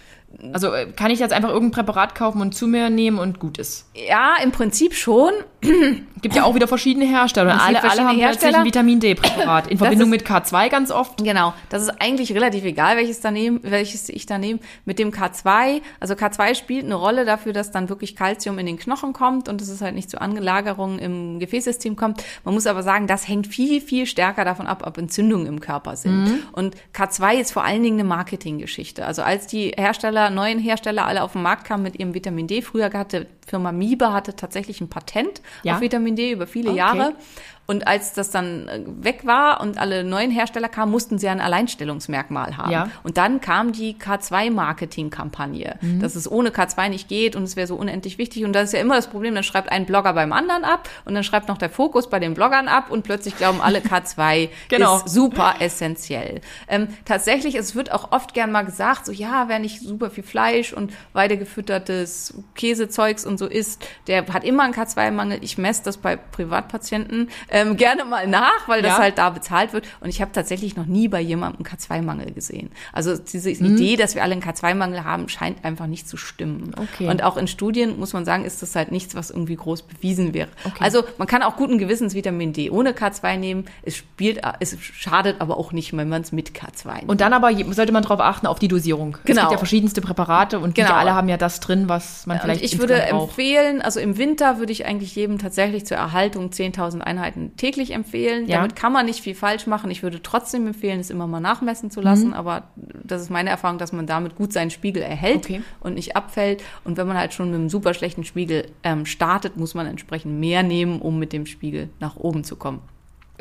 Also äh, kann ich jetzt einfach irgendein Präparat kaufen und zu mir nehmen und gut ist? ja, im Prinzip schon. Gibt ja auch wieder verschiedene Hersteller. Und alle, alle verschiedene haben plötzlich Hersteller. ein Vitamin D-Präparat. In Verbindung ist- mit K2 ganz oft. Genau, das ist eigentlich relativ egal, welches, da nehm, welches ich da nehme. Mit dem K2, also K2 spielt eine Rolle dafür, dass dann wirklich Kalzium in den Knochen kommt und dass es halt nicht zu Angelagerungen im Gefäßsystem kommt. Man muss aber sagen, das hängt viel, viel stärker davon ab, ob Entzündungen im Körper sind. Und K2 ist vor allen Dingen eine Marketinggeschichte. Also als die Hersteller, neuen Hersteller alle auf den Markt kamen mit ihrem Vitamin D, früher hatte Firma Miebe hatte tatsächlich ein Patent Ja. auf Vitamin D über viele Okay. Jahre. Und als das dann äh, weg war und alle neuen Hersteller kamen, mussten sie ein Alleinstellungsmerkmal haben. Ja. Und dann kam die K2-Marketing-Kampagne, Mhm. dass es ohne K2 nicht geht und es wäre so unendlich wichtig. Und das ist ja immer das Problem, dann schreibt ein Blogger beim anderen ab und dann schreibt noch der Fokus bei den Bloggern ab und plötzlich glauben alle, K2 Genau. ist super essentiell. Ähm, tatsächlich, es wird auch oft gern mal gesagt, so ja, wer nicht super viel Fleisch und weidegefüttertes Käsezeugs und so isst, der hat immer einen K2-Mangel. Ich messe das bei Privatpatienten ähm, gerne mal nach, weil das Ja. halt da bezahlt wird. Und ich habe tatsächlich noch nie bei jemandem einen K2-Mangel gesehen. Also diese Mhm. Idee, dass wir alle einen K2-Mangel haben, scheint einfach nicht zu stimmen. Okay. Und auch in Studien, muss man sagen, ist das halt nichts, was irgendwie groß bewiesen wäre. Okay. Also man kann auch guten Gewissens Vitamin D ohne K2 nehmen. Es spielt, es schadet aber auch nicht, wenn man es mit K2 nimmt. Und dann aber sollte man darauf achten, auf die Dosierung. Es Genau. gibt ja verschiedenste Präparate und Genau. alle haben ja das drin, was man vielleicht Und ich würde empfehlen, also im Winter würde ich eigentlich jedem tatsächlich zur Erhaltung 10.000 Einheiten täglich empfehlen. Ja. Damit kann man nicht viel falsch machen. Ich würde trotzdem empfehlen, es immer mal nachmessen zu lassen. Aber das ist meine Erfahrung, dass man damit gut seinen Spiegel erhält Okay. und nicht abfällt. Und wenn man halt schon mit einem super schlechten Spiegel ähm, startet, muss man entsprechend mehr nehmen, um mit dem Spiegel nach oben zu kommen.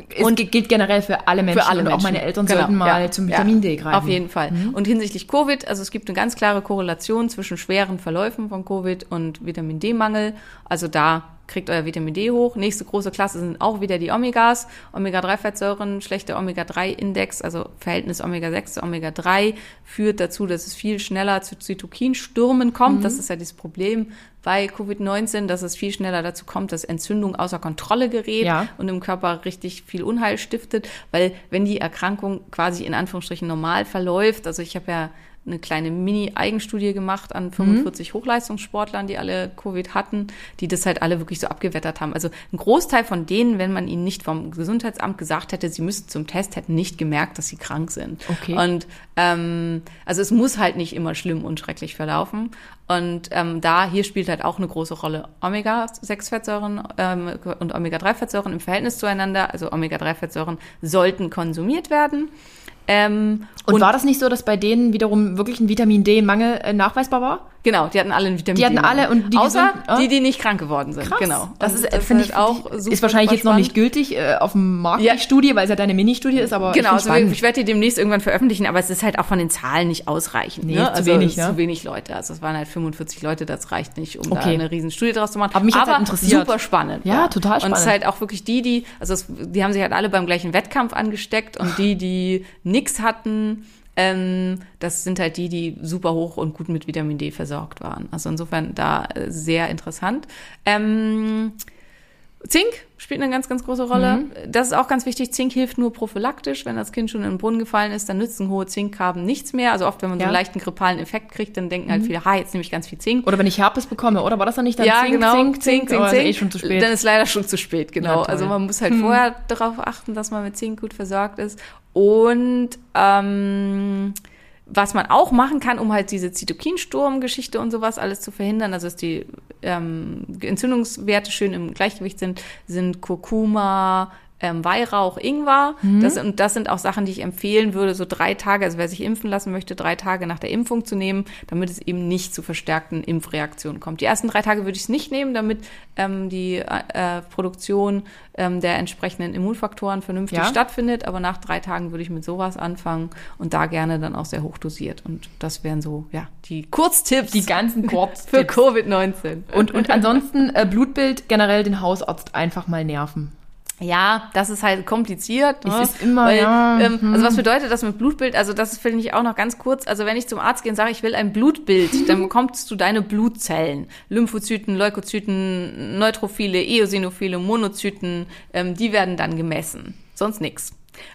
Es ge- gilt generell für alle Menschen Für alle und Menschen. auch meine Eltern Genau, sollten mal ja, zum Vitamin D greifen. Auf jeden Fall. Und hinsichtlich Covid, also es gibt eine ganz klare Korrelation zwischen schweren Verläufen von Covid und Vitamin D-Mangel. Also da kriegt euer Vitamin D hoch. Nächste große Klasse sind auch wieder die Omegas. Omega-3-Fettsäuren, schlechter Omega-3-Index, also Verhältnis Omega-6 zu Omega-3 führt dazu, dass es viel schneller zu Zytokinstürmen kommt. Das ist ja das Problem bei Covid-19, dass es viel schneller dazu kommt, dass Entzündung außer Kontrolle gerät Ja. und im Körper richtig viel Unheil stiftet, weil wenn die Erkrankung quasi in Anführungsstrichen normal verläuft, also ich habe ja eine kleine Mini-Eigenstudie gemacht an 45 Hochleistungssportlern, die alle Covid hatten, die das halt alle wirklich so abgewettert haben. Also ein Großteil von denen, wenn man ihnen nicht vom Gesundheitsamt gesagt hätte, sie müssten zum Test, hätten nicht gemerkt, dass sie krank sind. Okay. Und ähm, also es muss halt nicht immer schlimm und schrecklich verlaufen. Und ähm, da hier spielt halt auch eine große Rolle Omega-6-Fettsäuren ähm, und Omega-3-Fettsäuren im Verhältnis zueinander. Also Omega-3-Fettsäuren sollten konsumiert werden. Ähm, Und, war das nicht so, dass bei denen wiederum wirklich ein Vitamin D-Mangel äh, nachweisbar war? Genau, die hatten alle einen Vitamin Die hatten alle und die Außer gesund- ah. die, die nicht krank geworden sind. Krass. Genau. Das Und ist, äh, finde ich, auch super, ist wahrscheinlich jetzt noch nicht spannend. gültig äh, auf dem Markt Ja. die Studie, weil es ja deine Mini-Studie ist, aber Genau, ich also ich werde die demnächst irgendwann veröffentlichen, aber es ist halt auch von den Zahlen nicht ausreichend. Nee, ne? zu also wenig, ne? Zu wenig Leute. Also es waren halt 45 Leute, das reicht nicht, um da Okay. eine riesen Studie draus zu machen. Aber mich hat's aber halt interessiert. super spannend. Ja, total Und es spannend. ist halt auch wirklich die, die, also es, die haben sich halt alle beim gleichen Wettkampf angesteckt und die, die nix hatten, ähm, das sind halt die, die super hoch und gut mit Vitamin D versorgt waren. Also insofern da äh, sehr interessant. Ähm, Zink spielt eine ganz, ganz große Rolle. Mhm. Das ist auch ganz wichtig. Zink hilft nur prophylaktisch. Wenn das Kind schon in den Brunnen gefallen ist, dann nützen hohe Zinkkarben nichts mehr. Also oft, wenn man so Ja. Mhm. einen leichten grippalen Effekt kriegt, dann denken halt viele, ha, jetzt nehme ich ganz viel Zink. Oder wenn ich Herpes bekomme, oder war das dann nicht dann ja, Zink, genau. Zink, Zink, Zink, Zink. ist eh schon zu spät? Dann ist leider schon zu spät, genau. Hm. also man muss halt vorher darauf achten, dass man mit Zink gut versorgt ist. Und ähm, was man auch machen kann, um halt diese Zytokinsturm-Geschichte und sowas alles zu verhindern, also dass die ähm, Entzündungswerte schön im Gleichgewicht sind, sind Kurkuma, ähm, Weihrauch, Ingwer. Mhm. Das, und das sind auch Sachen, die ich empfehlen würde, so drei Tage, also wer sich impfen lassen möchte, drei Tage nach der Impfung zu nehmen, damit es eben nicht zu verstärkten Impfreaktionen kommt. Die ersten drei Tage würde ich es nicht nehmen, damit ähm, die äh, Produktion ähm, der entsprechenden Immunfaktoren vernünftig Ja. stattfindet. Aber nach drei Tagen würde ich mit sowas anfangen und da gerne dann auch sehr hoch dosiert. Und das wären so, ja, die Kurztipps Die ganzen für Kurztipps. Covid-19. Und, und ansonsten äh, Blutbild generell den Hausarzt einfach mal nerven. Ja, das ist halt kompliziert. Es ne? ist immer, Weil, ja, hm. ähm, Also was bedeutet das mit Blutbild? Also das finde ich auch noch ganz kurz. Also wenn ich zum Arzt gehe und sage, ich will ein Blutbild, dann bekommst du deine Blutzellen. Lymphozyten, Leukozyten, Neutrophile, Eosinophile, Monozyten, ähm, die werden dann gemessen. Sonst nix.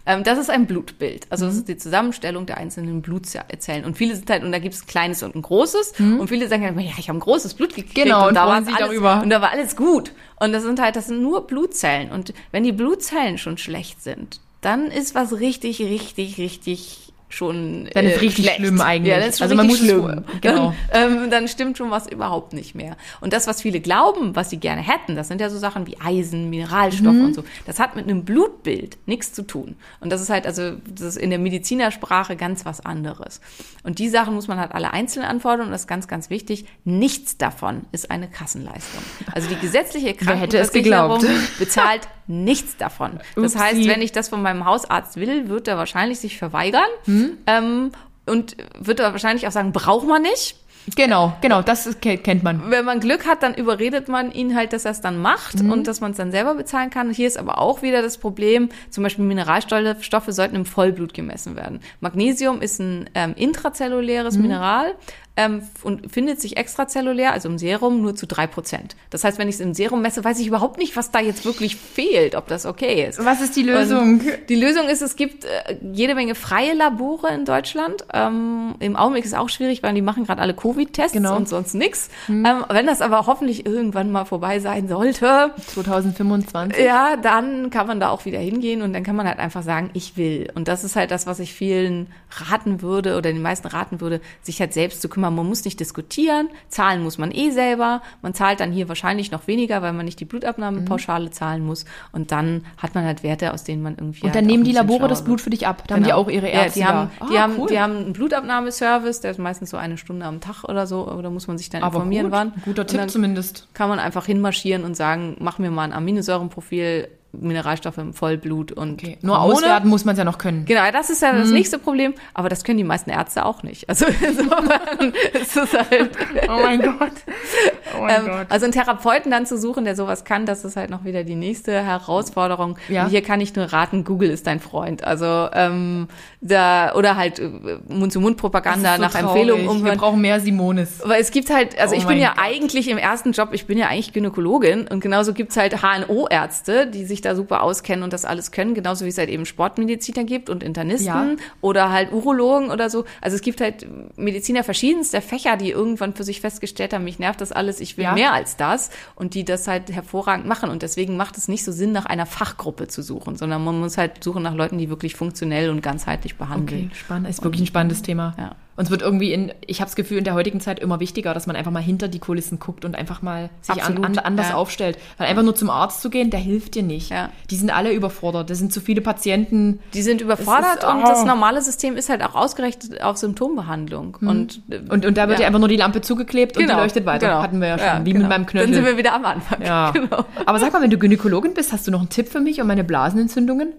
Ähm, das ist ein Blutbild. Also Mhm. das ist die Zusammenstellung der einzelnen Blutzellen. Und viele sind halt, und da gibt es ein kleines und ein großes. Und viele sagen halt, ja, ich habe ein großes Blut gekriegt. Mhm. Genau, und und da war alles, darüber. Und da war alles gut. Und das sind halt, das sind nur Blutzellen. Und wenn die Blutzellen schon schlecht sind, dann ist was richtig, richtig, richtig schon Dann ist äh, richtig schlecht. schlimm eigentlich. Ja, das ist schon Also man muss es- schlimm. genau. Dann, ähm, dann stimmt schon was überhaupt nicht mehr. Und das, was viele glauben, was sie gerne hätten, das sind ja so Sachen wie Eisen, Mineralstoffe Mhm. und so. Das hat mit einem Blutbild nichts zu tun. Und das ist halt, also, das ist in der Medizinersprache ganz was anderes. Und die Sachen muss man halt alle einzeln anfordern und das ist ganz, ganz wichtig. Nichts davon ist eine Kassenleistung. Also die gesetzliche es Krankenversicherung geglaubt? bezahlt nichts davon. Das Upsi. heißt, wenn ich das von meinem Hausarzt will, wird er wahrscheinlich sich verweigern. Hm? Ähm, und wird er wahrscheinlich auch sagen, braucht man nicht. Genau, genau, das ist, ke- kennt man. Wenn man Glück hat, dann überredet man ihn halt, dass er es dann macht Mhm. und dass man es dann selber bezahlen kann. Hier ist aber auch wieder das Problem, zum Beispiel Mineralstoffe sollten im Vollblut gemessen werden. Magnesium ist ein ähm, intrazelluläres Mhm. Mineral ähm, und findet sich extrazellulär, also im Serum, nur zu drei Prozent. Das heißt, wenn ich es im Serum messe, weiß ich überhaupt nicht, was da jetzt wirklich fehlt, ob das okay ist. Was ist die Lösung? Und die Lösung ist, es gibt äh, jede Menge freie Labore in Deutschland. Ähm, Im Augenblick ist es auch schwierig, weil die machen gerade alle Covid-Tests Genau. und sonst nix. Ähm, wenn das aber hoffentlich irgendwann mal vorbei sein sollte, 2025. ja, dann kann man da auch wieder hingehen und dann kann man halt einfach sagen, ich will. Und das ist halt das, was ich vielen raten würde oder den meisten raten würde, sich halt selbst zu kümmern. Man muss nicht diskutieren, zahlen muss man eh selber. Man zahlt dann hier wahrscheinlich noch weniger, weil man nicht die Blutabnahmepauschale zahlen muss. Und dann hat man halt Werte, aus denen man irgendwie. Und halt dann auch nehmen die Labore das. Blut für dich ab. Da haben die Genau. auch ihre Ärzte Ja, die haben, da. die, Ah, haben, cool. die haben einen Blutabnahmeservice, der ist meistens so eine Stunde am Tag oder so, aber da muss man sich dann Aber informieren, gut, wann. guter Tipp zumindest. kann man einfach hinmarschieren und sagen, mach mir mal ein Aminosäurenprofil, Mineralstoffe im Vollblut und Okay. Nur Hormone. auswerten muss man es ja noch können. Genau, das ist ja Mhm. das nächste Problem, aber das können die meisten Ärzte auch nicht. Also insofern ist es halt, Oh mein Gott. Oh mein ähm, also einen Therapeuten dann zu suchen, der sowas kann, das ist halt noch wieder die nächste Herausforderung. Ja. Und hier kann ich nur raten, Google ist dein Freund. Also ähm, da oder halt äh, Mund-zu-Mund-Propaganda nach Empfehlungen Wir umhören. brauchen mehr Simones. Weil es gibt halt, also Oh ich bin ja Gott. eigentlich im ersten Job, ich bin ja eigentlich Gynäkologin und genauso gibt's halt HNO-Ärzte, die sich da super auskennen und das alles können, genauso wie es halt eben Sportmediziner gibt und Internisten Ja. oder halt Urologen oder so. Also es gibt halt Mediziner verschiedenster Fächer, die irgendwann für sich festgestellt haben, mich nervt das alles, ich will Ja. mehr als das und die das halt hervorragend machen und deswegen macht es nicht so Sinn, nach einer Fachgruppe zu suchen, sondern man muss halt suchen nach Leuten, die wirklich funktionell und ganzheitlich behandeln. Okay, spannend. Ist wirklich ein spannendes Thema. Ja. Und es wird irgendwie in, ich habe das Gefühl, in der heutigen Zeit immer wichtiger, dass man einfach mal hinter die Kulissen guckt und einfach mal sich an, an, anders ja. aufstellt. Weil einfach nur zum Arzt zu gehen, der hilft dir nicht. Ja. Die sind alle überfordert. Das sind zu viele Patienten. Die sind überfordert ist- und oh. das normale System ist halt auch ausgerichtet auf Symptombehandlung. Und, äh, Und, und da wird Ja. dir einfach nur die Lampe zugeklebt und die leuchtet weiter. genau. Hatten wir ja schon. Ja, wie genau. mit meinem Knöchel. Dann sind wir wieder am Anfang. Ja. Genau. Aber sag mal, wenn du Gynäkologin bist, hast du noch einen Tipp für mich und meine Blasenentzündungen?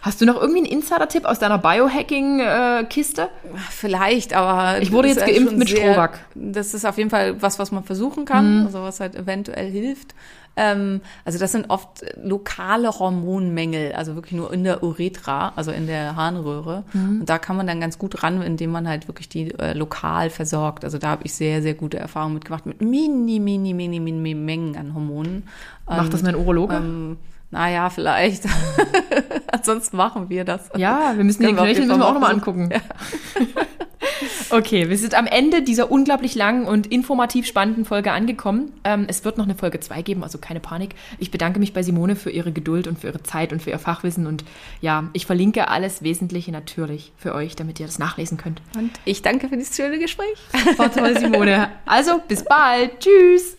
Hast du noch irgendwie einen Insider-Tipp aus deiner Biohacking-Kiste? Vielleicht, aber. Ich wurde jetzt geimpft mit Strohback. Das ist auf jeden Fall was, was man versuchen kann, Mhm. also was halt eventuell hilft. Ähm, also das sind oft lokale Hormonmängel, also wirklich nur in der Urethra, also in der Harnröhre. Mhm. Und da kann man dann ganz gut ran, indem man halt wirklich die äh, lokal versorgt. Also da habe ich sehr, sehr gute Erfahrungen mitgemacht mit mini, mini, mini, mini Mengen an Hormonen. Macht das mein Urologe? Ähm, naja, vielleicht. Ansonsten machen wir das. ja, wir müssen den Knöchel müssen wir auch nochmal angucken. Okay, wir sind am Ende dieser unglaublich langen und informativ spannenden Folge angekommen. Ähm, es wird noch eine Folge 2 geben, also keine Panik. Ich bedanke mich bei Simone für ihre Geduld und für ihre Zeit und für ihr Fachwissen. Und ja, ich verlinke alles Wesentliche natürlich für euch, damit ihr das nachlesen könnt. Und ich danke für dieses schöne Gespräch. War toll, Simone. Also, bis bald. Tschüss.